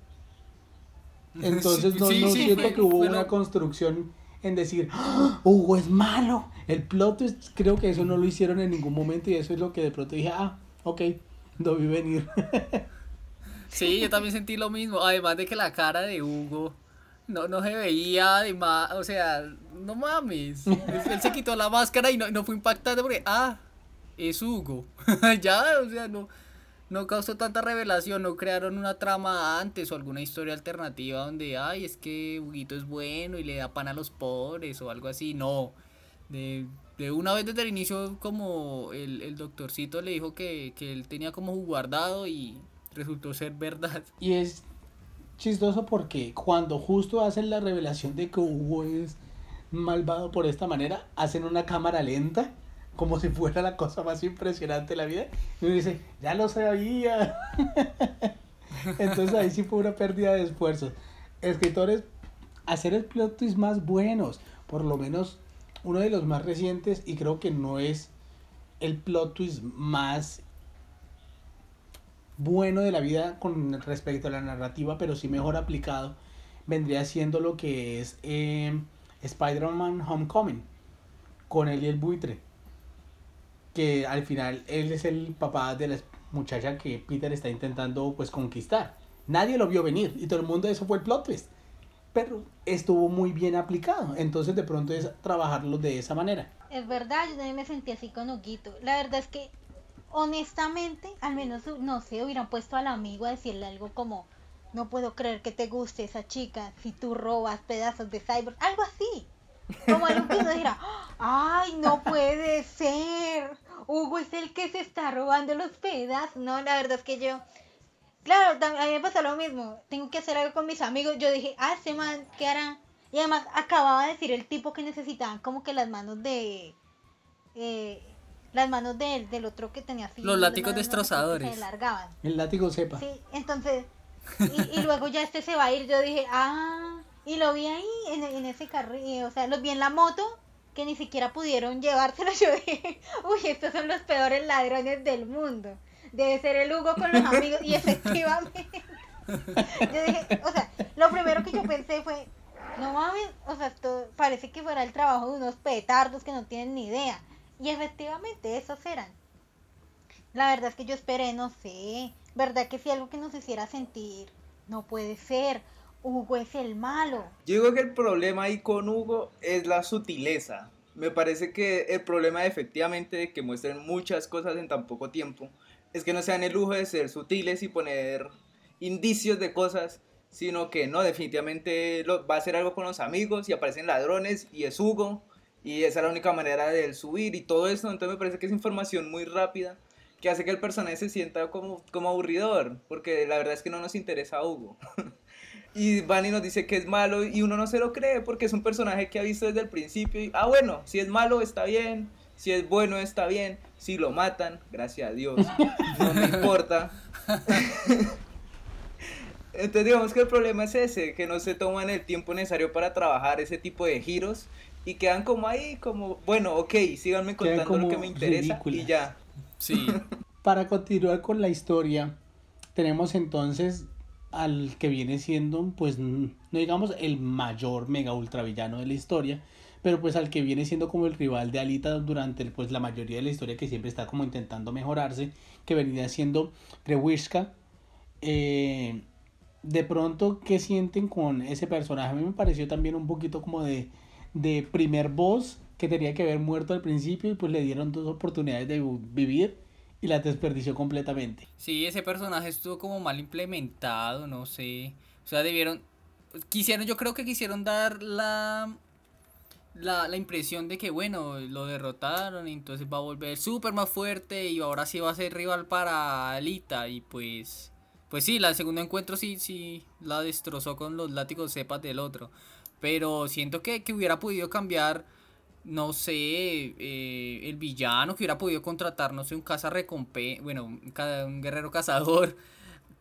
Entonces Sí, no, sí, no sí, siento fue- que hubo fue una lo- construcción en decir, "Ah, Hugo es malo. El plot twist, creo que eso no lo hicieron en ningún momento y eso es lo que de pronto dije, ah, ok, lo vi venir. Sí, yo también sentí lo mismo. Además de que la cara de Hugo no, no se veía, además, o sea, no mames. Él se quitó la máscara y no, no fue impactante porque, ah, es Hugo. ya, o sea, no, no causó tanta revelación, no crearon una trama antes o alguna historia alternativa donde, ay, es que Huguito es bueno y le da pan a los pobres o algo así. No, de, de una vez desde el inicio como el, el doctorcito le dijo que, que él tenía como guardado y resultó ser verdad. Y es chistoso porque cuando justo hacen la revelación de que Hugo es malvado por esta manera, hacen una cámara lenta, como si fuera la cosa más impresionante de la vida. Y uno dice, ya lo sabía. Entonces ahí sí fue una pérdida de esfuerzo. Escritores, hacer el plot twist más buenos, por lo menos uno de los más recientes, y creo que no es el plot twist más bueno de la vida con respecto a la narrativa, pero sí mejor aplicado, vendría siendo lo que es eh, Spider-Man Homecoming, con él y el buitre. Que al final él es el papá de la muchacha que Peter está intentando pues conquistar. Nadie lo vio venir y todo el mundo eso fue el plot twist. Pero estuvo muy bien aplicado. Entonces de pronto es trabajarlo de esa manera. Es verdad, yo también me sentí así con Huguito. La verdad es que honestamente, al menos, no sé, hubieran puesto al amigo a decirle algo como, no puedo creer que te guste esa chica si tú robas pedazos de cyber, algo así. Como algo que uno ay, no puede ser. Hugo es el que se está robando los pedazos. No, la verdad es que yo, claro, a mí me pasa lo mismo. Tengo que hacer algo con mis amigos. Yo dije, ah, ese man, ¿qué hará? Y además acababa de decir el tipo que necesitaban como que las manos de... Eh, las manos del, del otro que tenía así. Los látigos destrozadores. Se largaban. El látigo sepa. Sí, entonces, y, y, luego ya este se va a ir, yo dije, ah, y lo vi ahí en, en ese carril, o sea, los vi en la moto, que ni siquiera pudieron llevárselo, yo dije, uy, estos son los peores ladrones del mundo. Debe ser el Hugo con los amigos, y efectivamente. yo dije, o sea, lo primero que yo pensé fue, no mames, o sea, esto parece que fuera el trabajo de unos petardos que no tienen ni idea. Y efectivamente, esos eran. La verdad es que yo esperé, no sé, ¿verdad que si algo que nos hiciera sentir? No puede ser, Hugo es el malo. Yo digo que el problema ahí con Hugo es la sutileza. Me parece que el problema efectivamente de que muestren muchas cosas en tan poco tiempo es que no sean el lujo de ser sutiles y poner indicios de cosas, sino que no, definitivamente va a hacer algo con los amigos y aparecen ladrones y es Hugo y esa es la única manera de él subir y todo eso. Entonces me parece que es información muy rápida que hace que el personaje se sienta como, como aburridor, porque la verdad es que no nos interesa Hugo. y Bunny nos dice que es malo y uno no se lo cree porque es un personaje que ha visto desde el principio y, ah, bueno, si es malo está bien, si es bueno está bien, si lo matan, gracias a Dios, no me importa. Entonces digamos que el problema es ese, que no se toman el tiempo necesario para trabajar ese tipo de giros y quedan como ahí, como, bueno, ok, síganme contando lo que me interesa y ya. Sí. Para continuar con la historia, tenemos entonces al que viene siendo, pues, no digamos el mayor mega ultra villano de la historia, pero pues al que viene siendo como el rival de Alita durante pues la mayoría de la historia que siempre está como intentando mejorarse, que venía siendo. Eh, de pronto, ¿qué sienten con ese personaje? A mí me pareció también un poquito como de de primer boss que tenía que haber muerto al principio y pues le dieron dos oportunidades de vivir y la desperdició completamente. Sí, ese personaje estuvo como mal implementado, no sé. O sea, debieron... Quisieron, yo creo que quisieron dar la... La, la impresión de que bueno, lo derrotaron y entonces va a volver súper más fuerte y ahora sí va a ser rival para Alita y pues... Pues sí, la segundo encuentro sí, sí la destrozó con los látigos cepas del otro. Pero siento que, hubiera podido cambiar, no sé, eh, el villano, que hubiera podido contratar, no sé, un caza recompensa, bueno, un, guerrero cazador.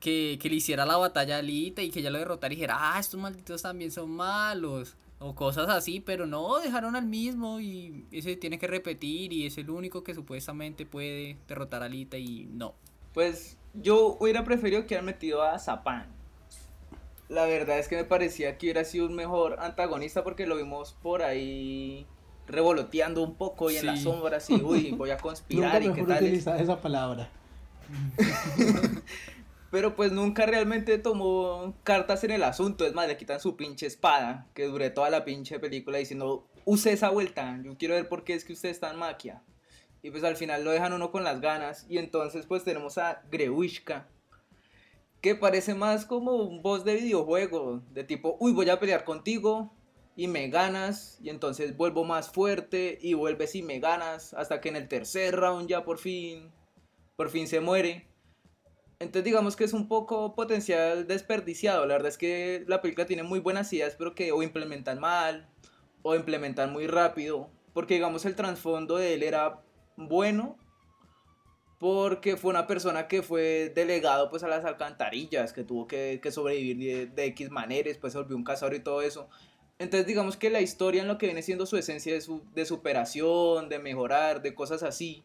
Que, le hiciera la batalla Alita y que ya lo derrotara y dijera, ah, estos malditos también son malos o cosas así, pero no, dejaron al mismo y ese tiene que repetir y es el único que supuestamente puede derrotar a Alita y no. Pues yo hubiera preferido que hayan metido a Zapan la verdad es que me parecía que hubiera sido un mejor antagonista porque lo vimos por ahí revoloteando un poco y en las sombras y uy, voy a conspirar y qué tal. esa palabra. Pero pues nunca realmente tomó cartas en el asunto. Es más, le quitan su pinche espada, que duré toda la pinche película diciendo, use esa vuelta, yo quiero ver por qué es que usted está en maquia. Y pues al final lo dejan uno con las ganas. Y entonces pues tenemos a Grewishka, que parece más como un boss de videojuego, de tipo, uy, voy a pelear contigo y me ganas, y entonces vuelvo más fuerte y vuelves y me ganas, hasta que en el tercer round ya por fin, por fin se muere. Entonces digamos que es un poco potencial desperdiciado. La verdad es que la película tiene muy buenas ideas, pero que o implementan mal o implementan muy rápido. Porque digamos el trasfondo de él era bueno, porque fue una persona que fue delegado pues a las alcantarillas, que tuvo que, sobrevivir de, X manera, después se volvió un cazador y todo eso. Entonces digamos que la historia en lo que viene siendo su esencia de, su, de superación, de mejorar, de cosas así.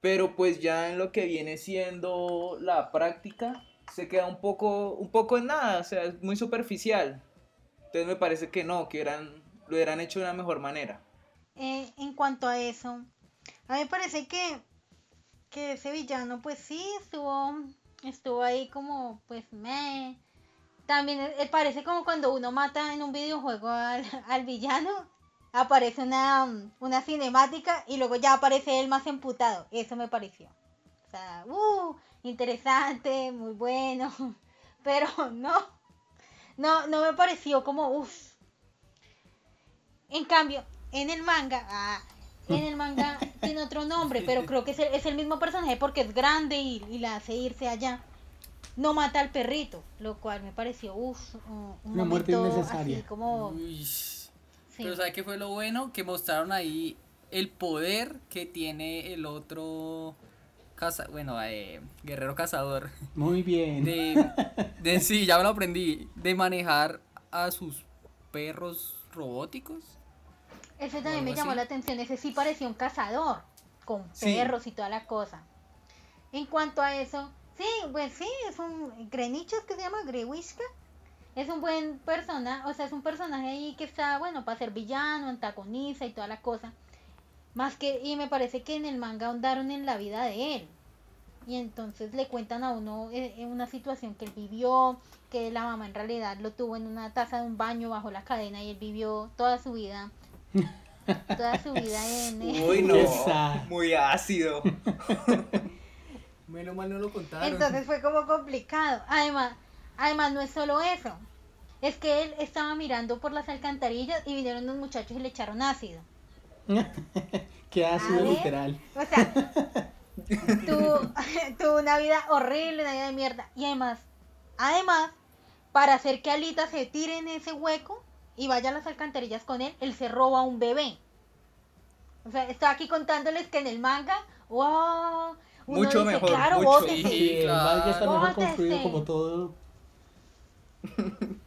Pero pues ya en lo que viene siendo la práctica, se queda un poco, un poco en nada, o sea, es muy superficial. Entonces me parece que no, que eran, lo hubieran hecho de una mejor manera. Eh, en cuanto a eso, a mí me parece que que ese villano pues sí estuvo estuvo ahí como pues me también e, parece como cuando uno mata en un videojuego al, villano aparece una, una cinemática y luego ya aparece él más emputado. Eso me pareció. O sea uh, interesante muy bueno. Pero no no no me pareció como uff. En cambio en el manga ah, en el manga tiene otro nombre, pero creo que es el, mismo personaje porque es grande y, y, la hace irse allá. No mata al perrito, lo cual me pareció, uff, una muerte innecesaria. como... Pero ¿sabes qué fue lo bueno? Que mostraron ahí el poder que tiene el otro Caza, bueno, eh, guerrero cazador. Muy bien. De, de, sí, ya me lo aprendí. De manejar a sus perros robóticos. Ese también me llamó la atención, ese sí parecía un cazador, con perros y toda la cosa. En cuanto a eso, sí, pues sí, es un Grenichos que se llama Grewishka. Es un buen persona, o sea, es un personaje ahí que está, bueno, para ser villano, antagoniza y toda la cosa. Más que, y me parece que en el manga ahondaron en la vida de él. Y entonces le cuentan a uno en eh, una situación que él vivió, que la mamá en realidad lo tuvo en una taza de un baño bajo la cadena y él vivió toda su vida Toda su vida en. Uy, no. Muy ácido. Menos mal no lo contaron. Entonces fue como complicado. Además, además no es solo eso. Es que él estaba mirando por las alcantarillas y vinieron unos muchachos y le echaron ácido. Qué ácido literal. O sea, tuvo, tuvo una vida horrible, una vida de mierda. Y además, además, para hacer que Alita se tire en ese hueco, y vaya a las alcantarillas con él, él se roba un bebé. O sea, estoy aquí contándoles que en el manga, wow, mucho mejor, claro, mucho. Sí, el manga está mejor construido como todo.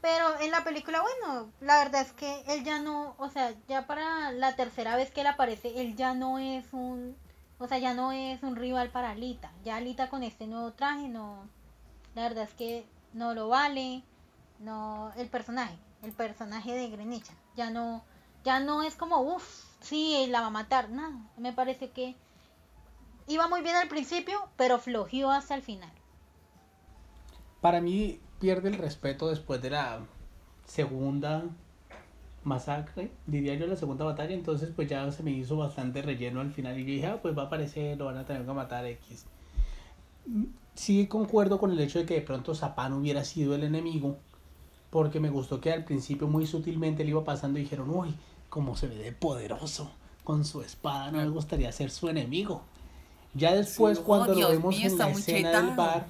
Pero en la película, bueno, la verdad es que él ya no, o sea, ya para la tercera vez que él aparece, él ya no es un, o sea, ya no es un rival para Alita. Ya Alita con este nuevo traje no, la verdad es que no lo vale, no, el personaje el personaje de Grenicha. Ya no, ya no es como, uff, sí, la va a matar. No, me parece que iba muy bien al principio, pero flojió hasta el final. Para mí pierde el respeto después de la segunda masacre, diría yo, la segunda batalla, entonces pues ya se me hizo bastante relleno al final y yo dije, ah, pues va a aparecer, lo van a tener que matar X. Sí concuerdo con el hecho de que de pronto Zapan hubiera sido el enemigo, porque me gustó que al principio muy sutilmente le iba pasando y dijeron, uy, cómo se ve de poderoso con su espada, no me gustaría ser su enemigo. Ya después cuando lo vemos en la escena del bar,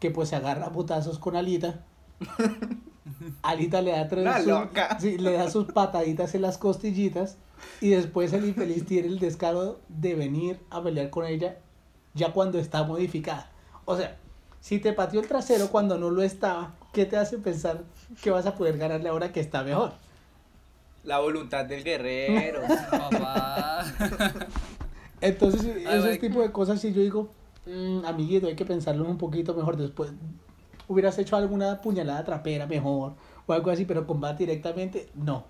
que pues se agarra a putazos con Alita, Alita le da, tres, le da sus pataditas en las costillitas y después el infeliz tiene el descaro de venir a pelear con ella ya cuando está modificada. O sea, si te pateó el trasero cuando no lo estaba, ¿qué te hace pensar que vas a poder ganarle ahora que está mejor? La voluntad del guerrero. Entonces, ese tipo de cosas, si yo digo, mm, amiguito, hay que pensarlo un poquito mejor después. Hubieras hecho alguna puñalada trapera mejor o algo así, pero combate directamente, no,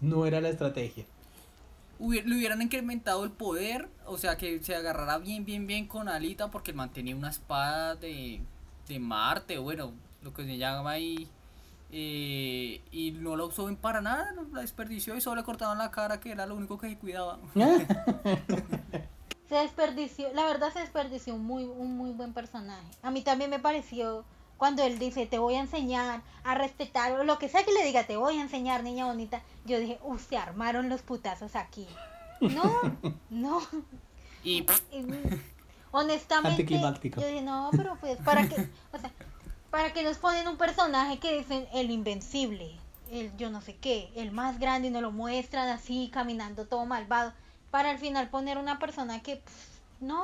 no era la estrategia. le hubieran incrementado el poder, o sea, que se agarrara bien, bien, bien con Alita porque mantenía una espada de, de Marte, bueno, lo que se llama ahí. Eh, y no lo usó para nada, la desperdició y solo le cortaban la cara, que era lo único que se cuidaba. se desperdició, la verdad se desperdició un muy, un muy buen personaje. A mí también me pareció cuando él dice, te voy a enseñar a respetar, o lo que sea que le diga, te voy a enseñar, niña bonita. Yo dije, uff, se armaron los putazos aquí. No, no. Y... honestamente, yo dije, no, pero pues, ¿para qué? O sea, ¿para qué nos ponen un personaje que dicen el invencible? El yo no sé qué, el más grande y nos lo muestran así, caminando todo malvado, para al final poner una persona que, no,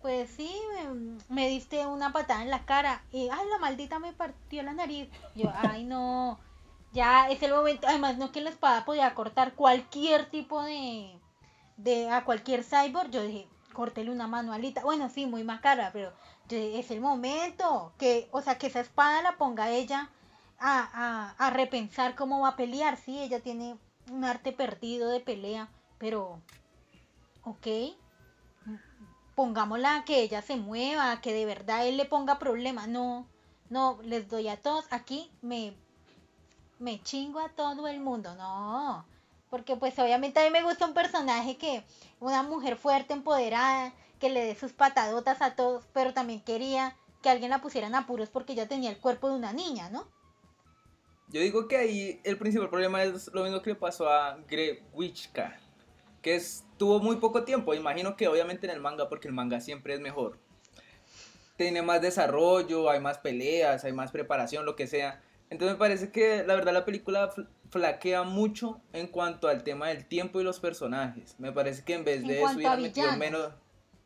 pues sí, me, me diste una patada en la cara y, ay, la maldita me partió la nariz. Yo, ay, no, ya es el momento, además no que la espada podía cortar cualquier tipo de, de a cualquier cyborg, yo dije, córtele una manualita. Bueno, sí, muy macabra, pero yo dije, es el momento que, o sea, que esa espada la ponga ella a, a, a repensar cómo va a pelear. Sí, ella tiene un arte perdido de pelea, pero, ok, pongámosla que ella se mueva, que de verdad él le ponga problema. No, no, les doy a todos. Aquí me, me chingo a todo el mundo. No, porque pues obviamente a mí me gusta un personaje que, una mujer fuerte, empoderada, que le dé sus patadotas a todos, pero también quería que alguien la pusiera en apuros porque ella tenía el cuerpo de una niña, ¿no? Yo digo que ahí el principal problema es lo mismo que le pasó a Grewichka, que estuvo muy poco tiempo. Imagino que obviamente en el manga, porque el manga siempre es mejor. Tiene más desarrollo, hay más peleas, hay más preparación, lo que sea. Entonces me parece que la verdad la película fl- flaquea mucho en cuanto al tema del tiempo y los personajes. Me parece que en vez En de eso hubieran metido menos...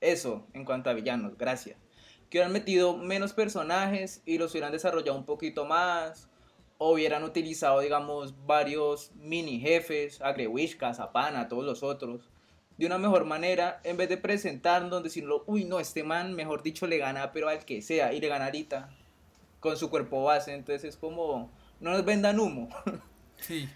Eso, en cuanto a villanos, gracias. Que hubieran metido menos personajes y los hubieran desarrollado un poquito más. O hubieran utilizado, digamos, varios mini jefes, a Grewishka, a Zapana, todos los otros. De una mejor manera, en vez de presentarnos, decirlo, uy, no, este man, mejor dicho, le gana, pero al que sea, y le gana ahorita, con su cuerpo base. Entonces es como, no nos vendan humo. Sí.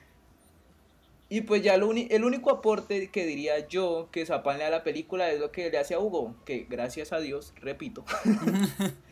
Y pues ya lo el único aporte que diría yo que Zapan le da a la película es lo que le hace a Hugo, que gracias a Dios, repito,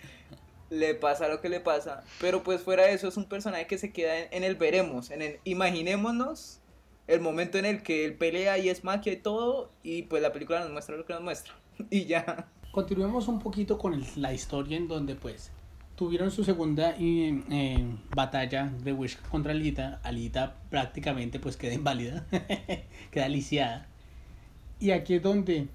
le pasa lo que le pasa. Pero pues fuera de eso es un personaje que se queda en, el veremos, en el imaginémonos el momento en el que él pelea y es magia y todo, y pues la película nos muestra lo que nos muestra. Y ya. Continuemos un poquito con la historia en donde pues tuvieron su segunda eh, eh, batalla de Wish contra Alita. Alita prácticamente pues queda inválida, queda lisiada. Y aquí es donde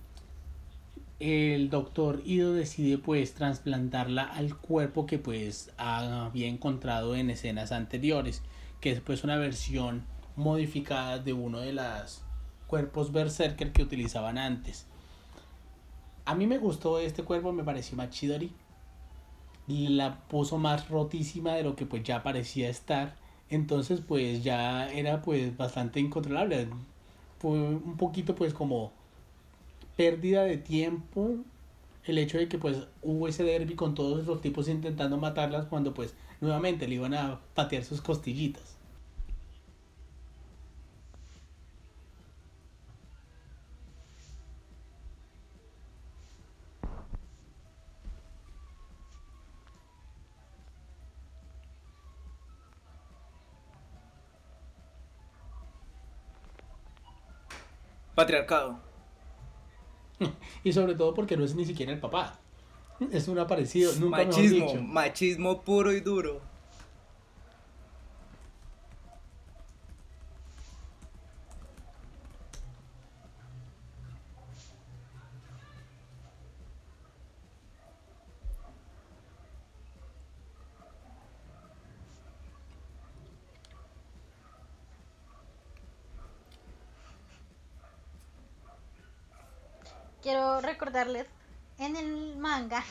el doctor Ido decide pues trasplantarla al cuerpo que pues había encontrado en escenas anteriores, que es pues una versión modificada de uno de los cuerpos berserker que utilizaban antes. A mí me gustó este cuerpo, me pareció más chidori. La puso más rotísima de lo que pues ya parecía estar. Entonces pues ya era pues bastante incontrolable. Fue un poquito pues como pérdida de tiempo. El hecho de que pues hubo ese derby con todos los tipos intentando matarlas cuando pues nuevamente le iban a patear sus costillitas. Patriarcado. Y sobre todo porque no es ni siquiera el papá. Es un aparecido, nunca mejor machismo, dicho. machismo puro y duro. Quiero recordarles, en el manga,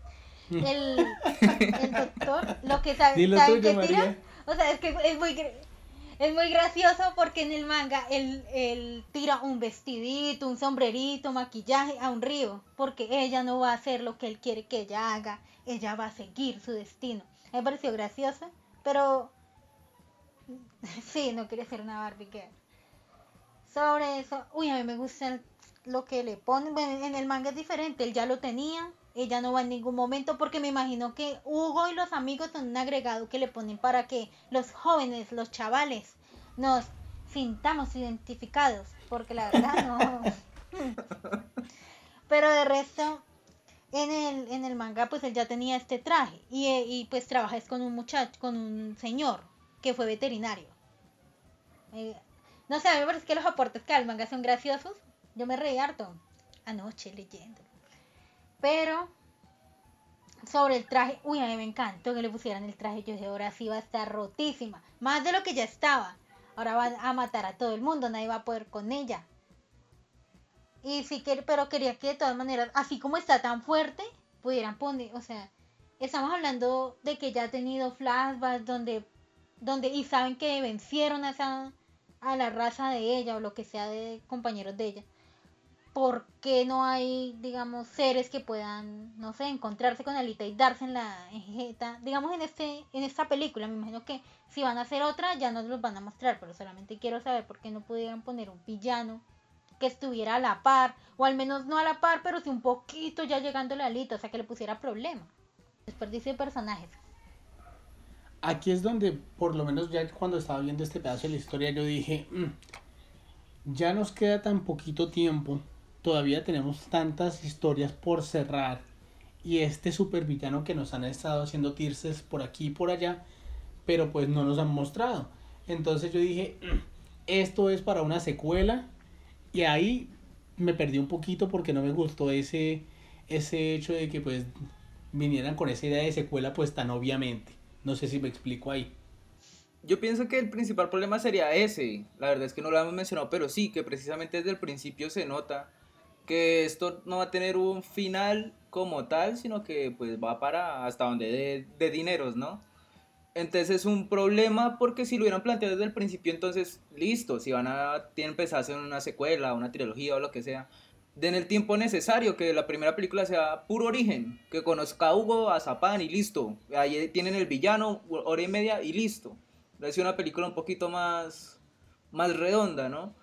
el, el doctor, lo que sabe, Dilo ¿saben tuyo, qué tira? O sea, es que es muy, es muy gracioso porque en el manga él, él tira un vestidito, un sombrerito, maquillaje a un río, porque ella no va a hacer lo que él quiere que ella haga, ella va a seguir su destino. Me pareció gracioso, pero sí, no quería ser una Barbie girl. Sobre eso, uy, a mí me gusta el- lo que le ponen. Bueno, en el manga es diferente, él ya lo tenía, ella no va en ningún momento porque me imagino que Hugo y los amigos son un agregado que le ponen para que los jóvenes, los chavales, nos sintamos identificados, porque la verdad no. Pero de resto, en el, en el manga pues él ya tenía este traje y, y pues trabajas con un muchacho, con un señor que fue veterinario. Eh, no sé, a mí me parece que los aportes que al manga son graciosos. Yo me reí harto anoche leyendo. Pero sobre el traje, uy, a mí me encantó que le pusieran el traje. Yo dije, ahora sí va a estar rotísima. Más de lo que ya estaba. Ahora va a matar a todo el mundo, nadie va a poder con ella. Y sí, que, pero quería que de todas maneras, así como está tan fuerte, pudieran poner, o sea, estamos hablando de que ya ha tenido flashbacks donde, donde y saben que vencieron a, esa, a la raza de ella o lo que sea de compañeros de ella. ¿Por qué no hay, digamos, seres que puedan, no sé, encontrarse con Alita y darse en la jeta? Digamos, en, este, en esta película, me imagino que si van a hacer otra ya nos los van a mostrar, pero solamente quiero saber por qué no pudieran poner un villano que estuviera a la par, o al menos no a la par, pero sí un poquito ya llegándole a Alita, o sea, que le pusiera problema. Desperdicio de personajes. Aquí es donde, por lo menos ya cuando estaba viendo este pedazo de la historia, yo dije, "Mm, ya nos queda tan poquito tiempo, todavía tenemos tantas historias por cerrar, y este supervillano que nos han estado haciendo tirses por aquí y por allá, pero pues no nos han mostrado. Entonces yo dije, "Mm, esto es para una secuela, y ahí me perdí un poquito porque no me gustó ese, ese hecho de que pues vinieran con esa idea de secuela pues tan obviamente. No sé si me explico ahí. Yo pienso que el principal problema sería ese. La verdad es que no lo hemos mencionado, pero sí, que precisamente desde el principio se nota que esto no va a tener un final como tal, sino que pues va para hasta donde de, de dineros, ¿no? Entonces es un problema porque si lo hubieran planteado desde el principio, entonces listo, si van a tienen pensado hacer una secuela, una trilogía o lo que sea, den el tiempo necesario, que la primera película sea puro origen, que conozca a Hugo, a Zapan y listo. Ahí tienen el villano, hora y media y listo. Es una película un poquito más, más redonda, ¿no?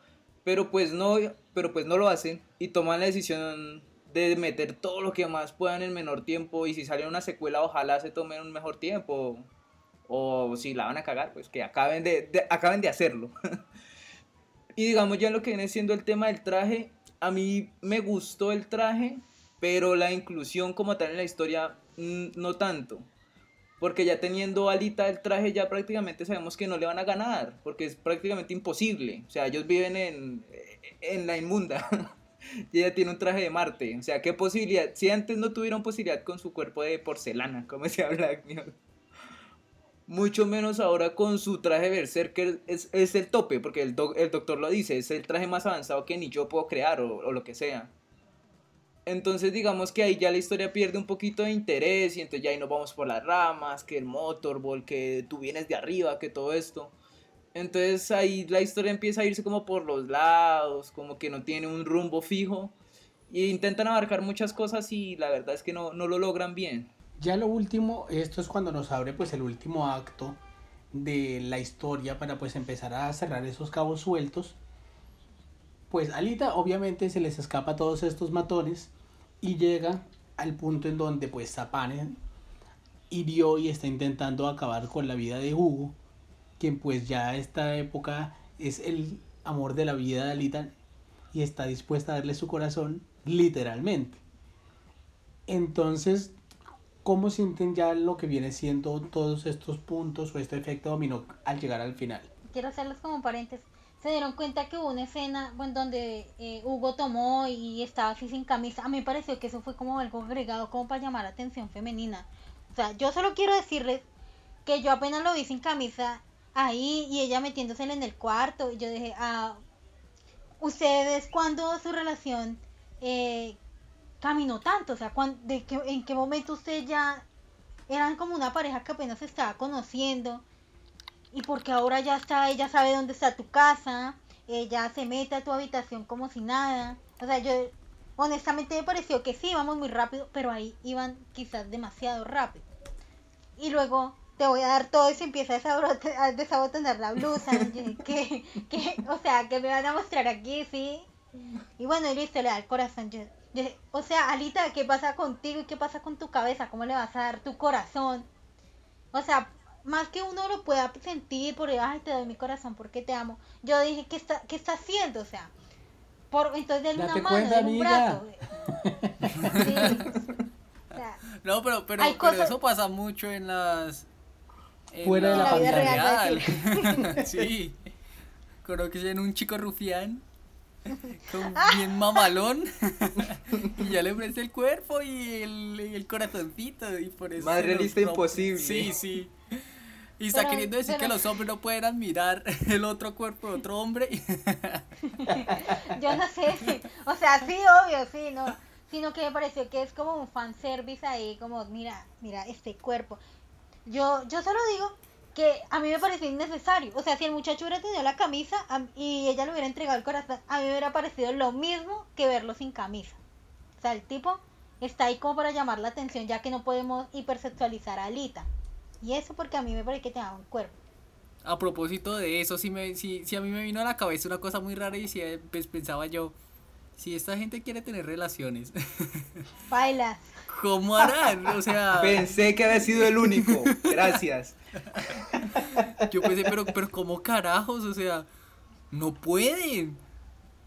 Pero pues no, pero pues no lo hacen y toman la decisión de meter todo lo que más puedan en menor tiempo y si sale una secuela ojalá se tomen un mejor tiempo o si la van a cagar, pues que acaben de, acaben de hacerlo. y digamos ya lo que viene siendo el tema del traje, a mí me gustó el traje, pero la inclusión como tal en la historia mm, no tanto. Porque ya teniendo Alita el traje ya prácticamente sabemos que no le van a ganar, porque es prácticamente imposible. O sea, ellos viven en, en la inmunda. y ella tiene un traje de Marte. O sea, ¿qué posibilidad? Si antes no tuvieron posibilidad con su cuerpo de porcelana, como decía Black mucho menos ahora con su traje Berserker es, es el tope, porque el, el, doctor lo dice, es el traje más avanzado que ni yo puedo crear o, o, lo que sea. Entonces digamos que ahí ya la historia pierde un poquito de interés y entonces ya ahí nos vamos por las ramas, que el motorball, que tú vienes de arriba, que todo esto. Entonces ahí la historia empieza a irse como por los lados, como que no tiene un rumbo fijo. Y intentan abarcar muchas cosas y la verdad es que no, no lo logran bien. Ya lo último, esto es cuando nos abre pues el último acto de la historia para pues empezar a cerrar esos cabos sueltos. Pues Alita obviamente se les escapa a todos estos matones y llega al punto en donde pues Zapane hirió y está intentando acabar con la vida de Hugo, quien pues ya a esta época es el amor de la vida de Alita y está dispuesta a darle su corazón literalmente. Entonces ¿Cómo sienten ya lo que viene siendo todos estos puntos o este efecto dominó al llegar al final? Quiero hacerlos como paréntesis. Se dieron cuenta que hubo una escena bueno, donde eh, Hugo tomó y estaba así sin camisa. A mí me pareció que eso fue como algo agregado como para llamar la atención femenina. O sea, yo solo quiero decirles que yo apenas lo vi sin camisa ahí y ella metiéndosela en el cuarto. Y yo dije, ah, ¿ustedes cuándo su relación eh, caminó tanto? O sea, de qué, ¿en qué momento usted ya eran como una pareja que apenas se estaba conociendo? Y porque ahora ya está, ella sabe dónde está tu casa, ella se mete a tu habitación como si nada. O sea, yo honestamente me pareció que sí, íbamos muy rápido, pero ahí iban quizás demasiado rápido. Y luego te voy a dar todo y se empieza a desabotonar la blusa. que, que, o sea, que me van a mostrar aquí, sí. Y bueno, y listo, le da el corazón. Yo, o sea, Alita, ¿qué pasa contigo y qué pasa con tu cabeza? ¿Cómo le vas a dar tu corazón? O sea, más que uno lo pueda sentir por, ay, te doy mi corazón porque te amo. Yo dije, ¿qué está, qué está haciendo? O sea, por, entonces denle una mano, cuenta, un brazo. Sí. O sea, no, pero, pero, pero cosas... eso pasa mucho en las... En Fuera la, de la, vida real. real. sí. Creo que en un chico rufián Con bien mamalón. y ya le ofrece el cuerpo y el, y el corazoncito. Y por eso Más realista imposible. Sí, sí. Y está Pero- queriendo decir que los hombres no pueden admirar el otro cuerpo de otro hombre. Yo no sé, o sea, sí, obvio, sí, no, sino que me pareció que es como un fanservice ahí, como, mira, mira, este cuerpo. Yo, yo solo digo que a mí me pareció innecesario, o sea, si el muchacho hubiera tenido la camisa y ella le hubiera entregado el corazón, a mí me hubiera parecido lo mismo que verlo sin camisa. O sea, el tipo está ahí como para llamar la atención, ya que no podemos hipersexualizar a Alita. Y eso porque a mí me parece que tenía un cuerpo. A propósito de eso, sí, me, sí, sí a mí me vino a la cabeza una cosa muy rara y sí, pues, pensaba yo, si esta gente quiere tener relaciones, Bailas. ¿cómo harán? O sea, Pensé que había sido el único. Gracias. yo pensé, pero, pero ¿cómo carajos? O sea, no pueden.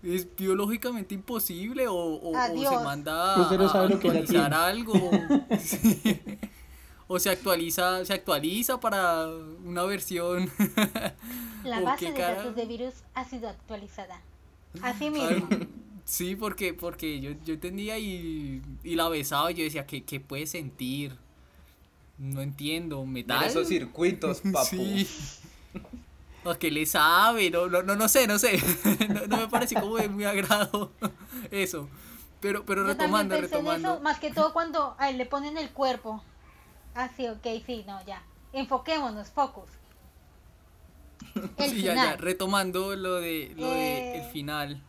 Es biológicamente imposible o, o- o se manda a, Usted no sabe a actualizar algo. Sí. O se actualiza, se actualiza para una versión. La ¿O base de cara? datos de virus ha sido actualizada. Así mismo. Sí, porque, porque yo, yo entendía y, y la besaba y yo decía, ¿qué, qué puede sentir? No entiendo, En metal. esos circuitos, papu. Sí. ¿A qué le sabe? No, no, no, no sé, no sé. No, no me pareció como de muy agrado eso. Pero, pero Yo retomando, pensé en retomando. eso, más que todo cuando a él le ponen el cuerpo. Así, ok, sí, no, ya. Enfoquémonos, focus. El Sí, ya, final. ya, retomando lo de, lo de el Eh. final.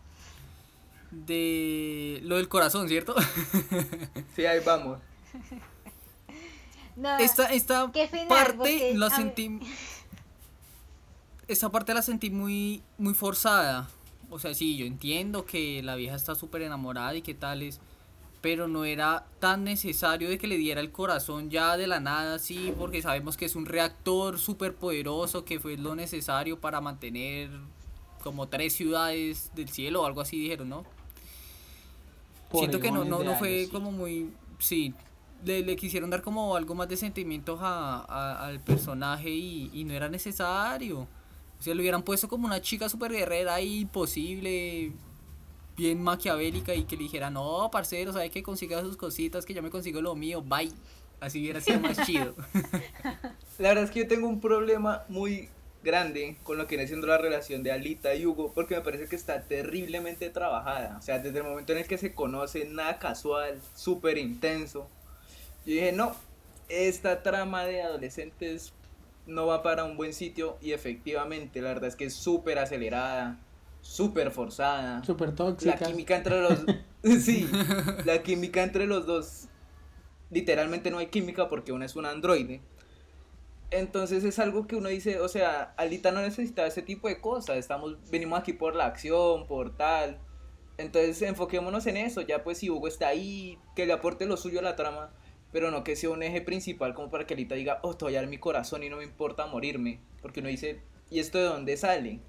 De lo del corazón, ¿cierto? Sí, ahí vamos. No, Esta, esta parte la mí- sentí. Esta parte la sentí muy, muy forzada. O sea, sí, yo entiendo que la vieja está súper enamorada y qué tales. Pero no era tan necesario de que le diera el corazón ya de la nada, sí, porque sabemos que es un reactor súper poderoso que fue lo necesario para mantener como tres ciudades del cielo o algo así dijeron, ¿no? Siento que no, no, no fue años, sí. como muy. Sí, le, le quisieron dar como algo más de sentimientos a, a- al personaje y, y no era necesario. O sea, le hubieran puesto como una chica super guerrera ahí, imposible, bien maquiavélica y que le dijera, no, parcero, sabe que consiga sus cositas, que yo me consigo lo mío, bye. Así hubiera sido más chido. La verdad es que yo tengo un problema muy grande con lo que viene siendo la relación de Alita y Hugo, porque me parece que está terriblemente trabajada. O sea, desde el momento en el que se conocen, nada casual, súper intenso. Yo dije, no, esta trama de adolescentes no va para un buen sitio y efectivamente, la verdad es que es súper acelerada, súper forzada. Súper La tóxicas. química entre los... sí, la química entre los dos... Literalmente no hay química porque una es un androide. Entonces es algo que uno dice, o sea, Alita no necesita ese tipo de cosas. Estamos, venimos aquí por la acción, por tal. Entonces enfoquémonos en eso. Ya pues si Hugo está ahí, que le aporte lo suyo a la trama. Pero no que sea un eje principal como para que Alita diga, oh, a dar mi corazón y no me importa morirme. Porque uno dice, ¿y esto de dónde sale?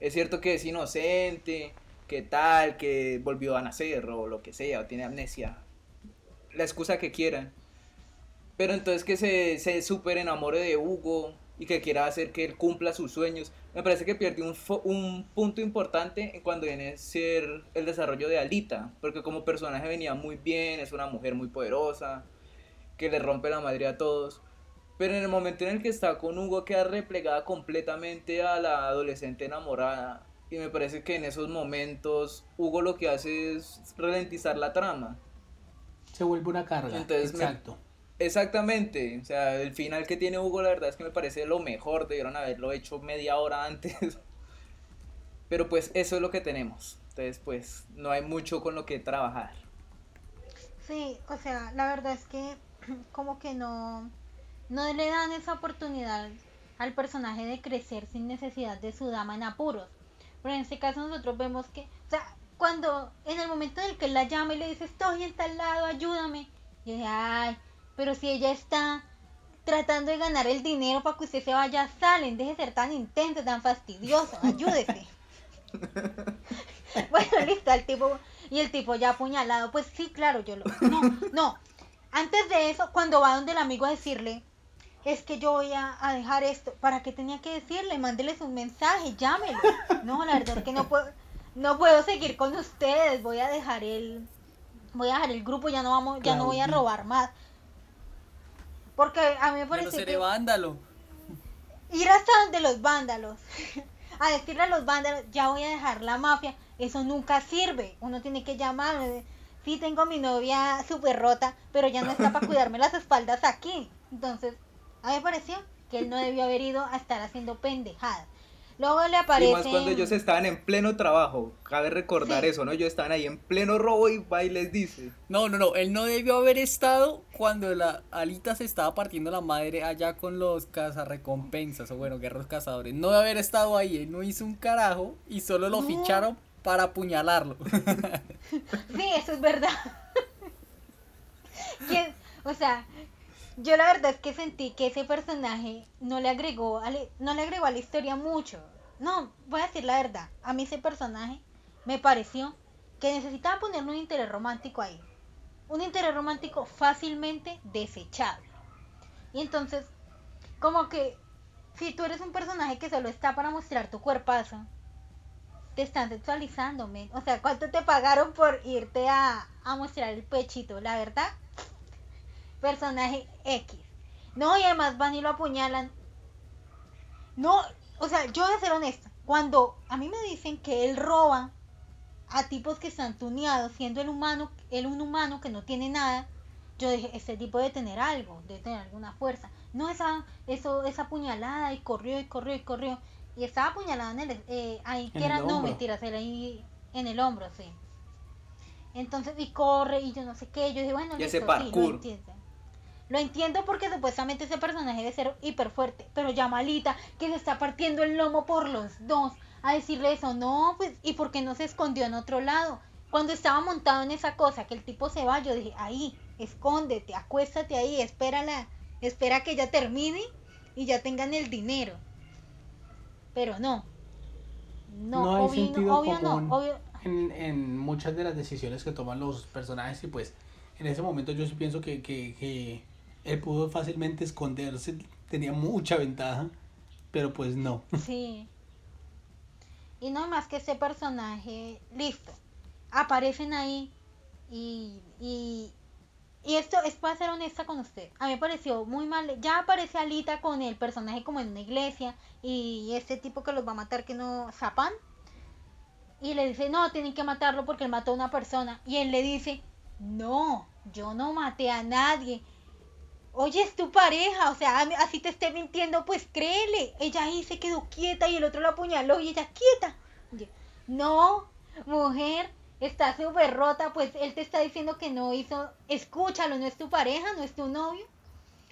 Es cierto que es inocente, que tal, que volvió a nacer o lo que sea, o tiene amnesia. La excusa que quieran. Pero entonces que se, se súper enamore de Hugo y que quiera hacer que él cumpla sus sueños. Me parece que pierde un, un punto importante en cuando viene a ser el desarrollo de Alita. Porque como personaje venía muy bien, es una mujer muy poderosa, que le rompe la madre a todos. Pero en el momento en el que está con Hugo queda replegada completamente a la adolescente enamorada. Y me parece que en esos momentos Hugo lo que hace es ralentizar la trama. Se vuelve una carga. Entonces Exacto. Exactamente, o sea, el final que tiene Hugo la verdad es que me parece lo mejor, debieron haberlo hecho media hora antes. Pero pues eso es lo que tenemos. Entonces pues no hay mucho con lo que trabajar. Sí, o sea, la verdad es que como que no, no le dan esa oportunidad al personaje de crecer sin necesidad de su dama en apuros. Pero en este caso nosotros vemos que, o sea, cuando en el momento en el que él la llama y le dice estoy en tal lado, ayúdame, yo dije, ay, pero si ella está tratando de ganar el dinero para que usted se vaya, salen, deje de ser tan intenso, tan fastidioso, ayúdese. bueno, listo, el tipo, y el tipo ya apuñalado, pues sí, claro, yo lo, no, no, antes de eso, cuando va donde el amigo a decirle, es que yo voy a, a dejar esto, ¿para qué tenía que decirle? Mándeles un mensaje, llámelo. No, la verdad es que no puedo, no puedo seguir con ustedes, voy a dejar el voy a dejar el grupo, ya no vamos, ya no voy a robar más. Porque a mí me parece seré que vándalo. Ir hasta donde los vándalos. a decirle a los vándalos, ya voy a dejar la mafia, eso nunca sirve. Uno tiene que llamar, sí tengo mi novia súper rota, pero ya no está para cuidarme las espaldas aquí. Entonces, a mí me pareció que él no debió haber ido a estar haciendo pendejadas. Luego le aparece. Y más cuando ellos estaban en pleno trabajo. Cabe recordar eso, ¿no? Ellos estaban ahí en pleno robo y va y les dice. No, no, no. Él no debió haber estado cuando la Alita se estaba partiendo la madre allá con los cazarrecompensas. O bueno, guerreros cazadores. No debe haber estado ahí. Él no hizo un carajo y solo lo ficharon para apuñalarlo. sí, eso es verdad. o sea, yo la verdad es que sentí que ese personaje no le agregó a no le agregó a la historia mucho. No, voy a decir la verdad. A mí ese personaje me pareció que necesitaba ponerle un interés romántico ahí. Un interés romántico fácilmente desechable. Y entonces, como que si tú eres un personaje que solo está para mostrar tu cuerpazo, te están sexualizando, O sea, ¿cuánto te pagaron por irte a, a mostrar el pechito? La verdad, personaje X. No, y además van y lo apuñalan. No, o sea, yo voy a ser honesta. Cuando a mí me dicen que él roba a tipos que están tuneados, siendo el humano, él un humano que no tiene nada, yo dije, este tipo debe tener algo, debe tener alguna fuerza. No esa, eso, esa apuñalada y corrió y corrió y corrió. Y estaba apuñalada en el, eh, ahí, que era, no, mentiras, era ahí en el hombro, sí. Entonces, y corre y yo no sé qué, yo dije, bueno, y ese parkour. Lo entiendo porque supuestamente ese personaje debe ser hiper fuerte, pero ya malita, que se está partiendo el lomo por los dos, a decirle eso, no, pues, ¿y por qué no se escondió en otro lado? Cuando estaba montado en esa cosa, que el tipo se va, yo dije, ahí, escóndete, acuéstate ahí, espérala, espera que ya termine y ya tengan el dinero. Pero no. No, hay sentido no, En, en, muchas de las decisiones que toman los personajes y pues en ese momento yo sí pienso que, que, que él pudo fácilmente esconderse, tenía mucha ventaja, pero pues no. Sí. Y no más que ese personaje, listo, aparecen ahí y, y, y esto es para ser honesta con usted. A mí me pareció muy mal. Ya aparece Alita con el personaje como en una iglesia y este tipo que los va a matar que no, Zapan. Y le dice, no, tienen que matarlo porque él mató a una persona. Y él le dice, no, yo no maté a nadie oye, es tu pareja, o sea, así te esté mintiendo, pues créele. Ella ahí se quedó quieta y el otro la apuñaló y ella quieta. No, mujer, está súper rota, pues él te está diciendo que no hizo, escúchalo, no es tu pareja, no es tu novio.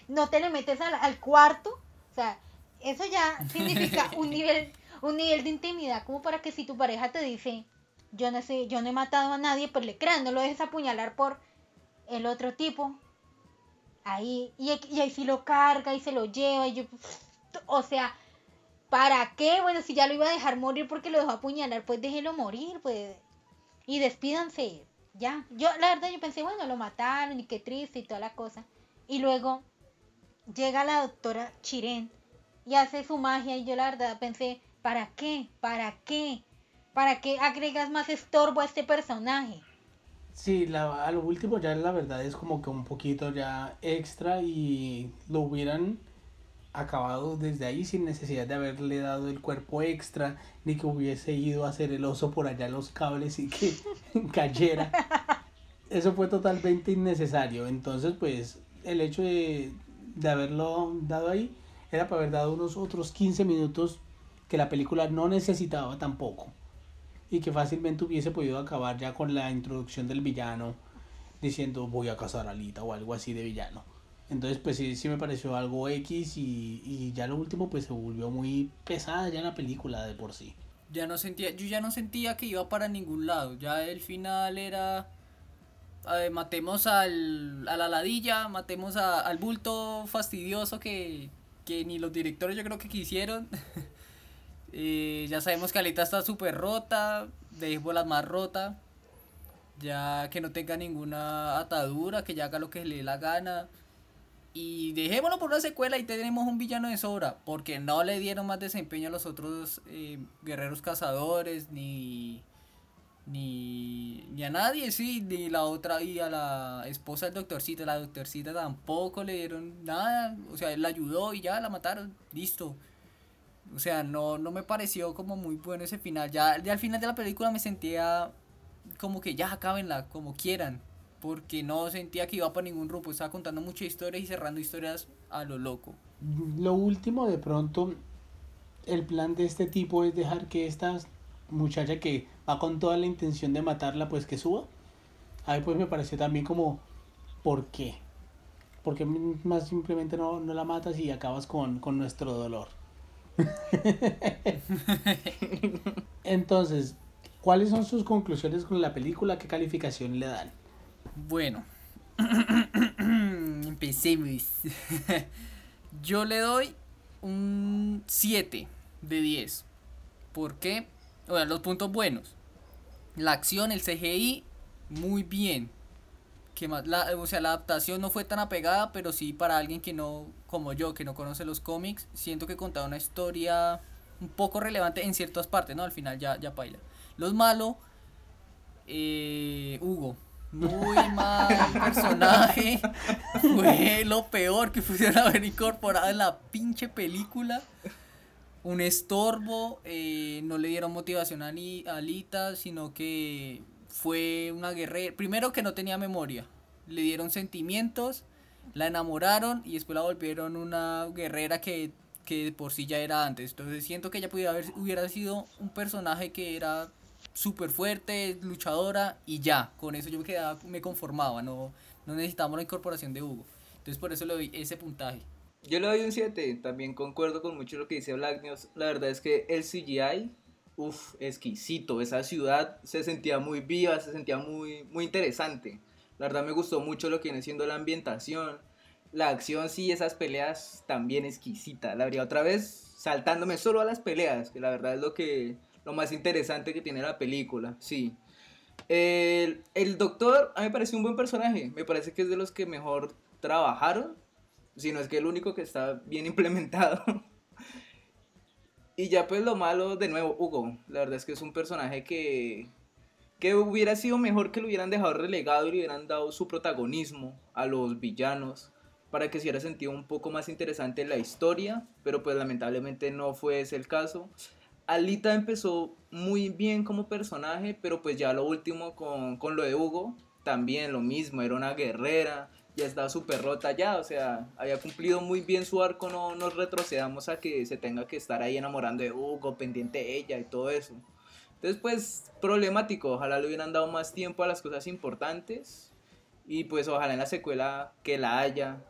No te le metes al, al cuarto. O sea, eso ya significa un nivel, un nivel de intimidad, como para que si tu pareja te dice, yo no sé, yo no he matado a nadie, pues le crean, no lo dejes apuñalar por el otro tipo ahí, y, ahí sí lo carga y se lo lleva, y yo, o sea, ¿para qué? Bueno, si ya lo iba a dejar morir porque lo dejó apuñalar, pues déjelo morir, pues, y despídanse, ya. Yo, la verdad, yo pensé, bueno, lo mataron y qué triste y toda la cosa. Y luego llega la doctora Chiren y hace su magia y yo la verdad pensé, ¿para qué? ¿Para qué? ¿Para qué agregas más estorbo a este personaje? Sí, la, a lo último ya la verdad es como que un poquito ya extra y lo hubieran acabado desde ahí sin necesidad de haberle dado el cuerpo extra ni que hubiese ido a hacer el oso por allá los cables y que cayera. Eso fue totalmente innecesario. Entonces, pues, el hecho de, de haberlo dado ahí era para haber dado unos otros 15 minutos que la película no necesitaba tampoco y que fácilmente hubiese podido acabar ya con la introducción del villano diciendo voy a cazar a Alita o algo así de villano. Entonces pues sí, sí me pareció algo X y, y ya lo último pues se volvió muy pesada ya la película de por sí. Ya no sentía, yo ya no sentía que iba para ningún lado, ya el final era matemos al, a la ladilla, matemos al bulto fastidioso que, que ni los directores yo creo que quisieron. Eh, ya sabemos que Alita está súper rota, de bolas más rota. Ya que no tenga ninguna atadura, que ya haga lo que le dé la gana. Y dejémoslo por una secuela y tenemos un villano de sobra. Porque no le dieron más desempeño a los otros eh, guerreros cazadores, ni, ni, ni a nadie, sí, ni la otra, y a la esposa del doctorcito, la doctorcita tampoco le dieron nada, o sea, él la ayudó y ya la mataron, listo. O sea, no, no me pareció como muy bueno ese final. Ya, al final de la película me sentía como que ya acábenla, como quieran. Porque no sentía que iba para ningún rumbo. Estaba contando muchas historias y cerrando historias a lo loco. Lo último, de pronto, el plan de este tipo es dejar que esta muchacha que va con toda la intención de matarla, pues que suba. A mí pues me pareció también como, ¿por qué? Porque más simplemente no, no la matas y acabas con, con nuestro dolor. Entonces, ¿cuáles son sus conclusiones con la película? ¿Qué calificación le dan? Bueno, empecemos. Yo le doy un 7 de 10. ¿Por qué? O los puntos buenos. La acción, el CGI, muy bien. Que más, la, o sea, la adaptación no fue tan apegada, pero sí para alguien que no, como yo, que no conoce los cómics, siento que contaba una historia un poco relevante en ciertas partes, ¿no? Al final ya, ya baila. Los malos, eh, Hugo, muy mal personaje. Fue lo peor que pudieron haber incorporado en la pinche película. Un estorbo. Eh, no le dieron motivación a, ni, a Alita, sino que fue una guerrera. Primero que no tenía memoria. Le dieron sentimientos, la enamoraron y después la volvieron una guerrera que, que por sí ya era antes. Entonces siento que ella pudiera haber, hubiera sido un personaje que era súper fuerte, luchadora y ya. Con eso yo me quedaba, me conformaba. No, no necesitamos la incorporación de Hugo. Entonces por eso le doy ese puntaje. Yo le doy un 7. También concuerdo con mucho lo que dice Black News. La verdad es que el CGI Uf, exquisito. Esa ciudad se sentía muy viva, se sentía muy, muy interesante. La verdad me gustó mucho lo que viene siendo la ambientación. La acción, sí, esas peleas también exquisita. La habría otra vez saltándome solo a las peleas, que la verdad es lo que lo más interesante que tiene la película, sí. El, el doctor a mí me parece un buen personaje, me parece que es de los que mejor trabajaron, si no es que el único que está bien implementado. Y ya pues lo malo, de nuevo, Hugo. La verdad es que es un personaje que, que hubiera sido mejor que lo hubieran dejado relegado y le hubieran dado su protagonismo a los villanos para que se hubiera sentido un poco más interesante la historia, pero pues lamentablemente no fue ese el caso. Alita empezó muy bien como personaje, pero pues ya lo último con, con lo de Hugo, también lo mismo, era una guerrera, ya estaba súper rota ya, o sea, había cumplido muy bien su arco, no nos retrocedamos a que se tenga que estar ahí enamorando de Hugo, pendiente de ella y todo eso. Entonces, pues, problemático, ojalá le hubieran dado más tiempo a las cosas importantes y pues ojalá en la secuela que la haya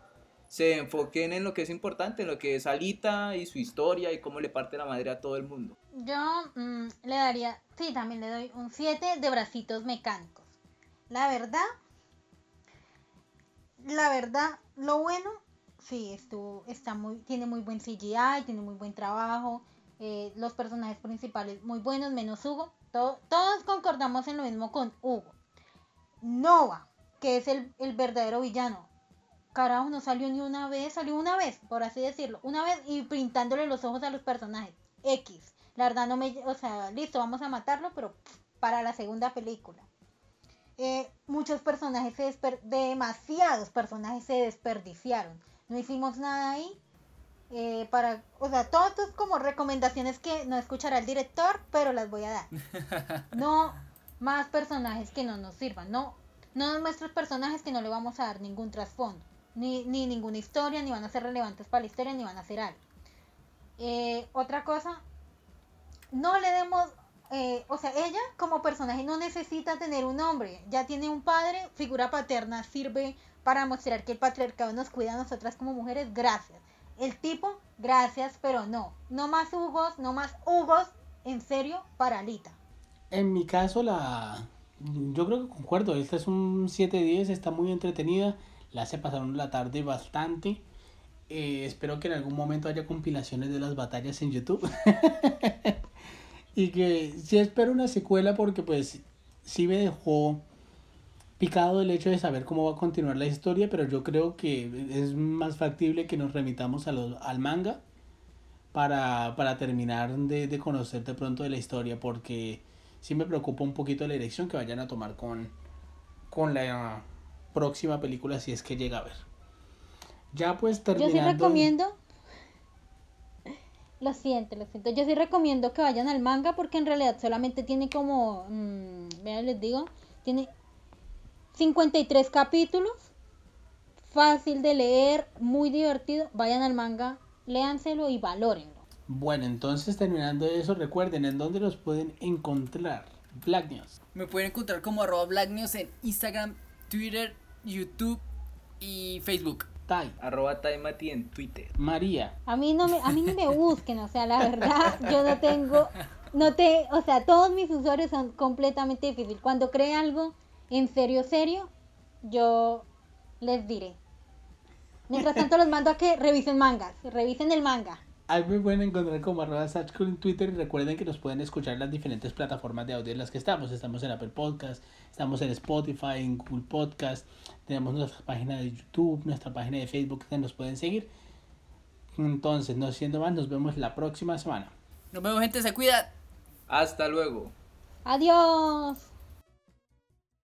se enfoquen en lo que es importante, en lo que es Alita y su historia y cómo le parte la madre a todo el mundo. Yo mm, le daría, sí, también le doy un 7 de bracitos mecánicos. La verdad, la verdad, lo bueno, sí, estuvo, está muy, tiene muy buen CGI, tiene muy buen trabajo, eh, los personajes principales muy buenos, menos Hugo. todos concordamos en lo mismo con Hugo. Nova, que es el, el verdadero villano. Carajo, no salió ni una vez, salió una vez, por así decirlo. Una vez y pintándole los ojos a los personajes. X. La verdad no me... O sea, listo, vamos a matarlo, pero para la segunda película. Eh, muchos personajes, se demasiados personajes se desperdiciaron. No hicimos nada ahí. Eh, para, o sea, es como recomendaciones que no escuchará el director, pero las voy a dar. No más personajes que no nos sirvan. No, no nuestros personajes que no le vamos a dar ningún trasfondo. Ni, ni ninguna historia, ni van a ser relevantes para la historia, ni van a ser algo. Eh, otra cosa, no le demos eh, o sea, ella como personaje no necesita tener un hombre, ya tiene un padre, figura paterna, sirve para mostrar que el patriarcado nos cuida a nosotras como mujeres, gracias. El tipo, gracias, pero no. No más Hugos, no más Hugos, en serio, para Alita. En mi caso, la. Yo creo que concuerdo, esta es un 7-10, está muy entretenida, la hace pasar la tarde bastante. Eh, espero que en algún momento haya compilaciones de las batallas en YouTube. Y que sí espero una secuela porque pues sí me dejó picado el hecho de saber cómo va a continuar la historia, pero yo creo que es más factible que nos remitamos a los, al manga para, para terminar de, de conocer de pronto de la historia, porque sí me preocupa un poquito la dirección que vayan a tomar con, con la próxima película si es que llega a ver. Ya pues Yo terminando. sí recomiendo. Lo siento, lo siento. Yo sí recomiendo que vayan al manga porque en realidad solamente tiene como. mm, vean, les digo. Tiene 53 capítulos. Fácil de leer, muy divertido. Vayan al manga, léanselo y valórenlo. Bueno, entonces terminando eso, recuerden en dónde los pueden encontrar. Black News. Me pueden encontrar como arroba Black News en Instagram, Twitter, YouTube y Facebook. Tai, Arroba Taimati en Twitter. María, A mí no me, a mí ni me busquen, o sea, la verdad, yo no tengo, no te, o sea, todos mis usuarios son completamente difíciles. Cuando cree algo en serio, serio, yo les diré. Mientras tanto los mando a que revisen mangas, revisen el manga. Ahí me pueden encontrar como arroba Satchcool en Twitter y recuerden que nos pueden escuchar en las diferentes plataformas de audio en las que estamos. Estamos en Apple Podcast, estamos en Spotify, en Google Podcast, tenemos nuestra página de YouTube, nuestra página de Facebook que nos pueden seguir. Entonces, no siendo más, nos vemos la próxima semana. Nos vemos gente, se cuida. Hasta luego. Adiós.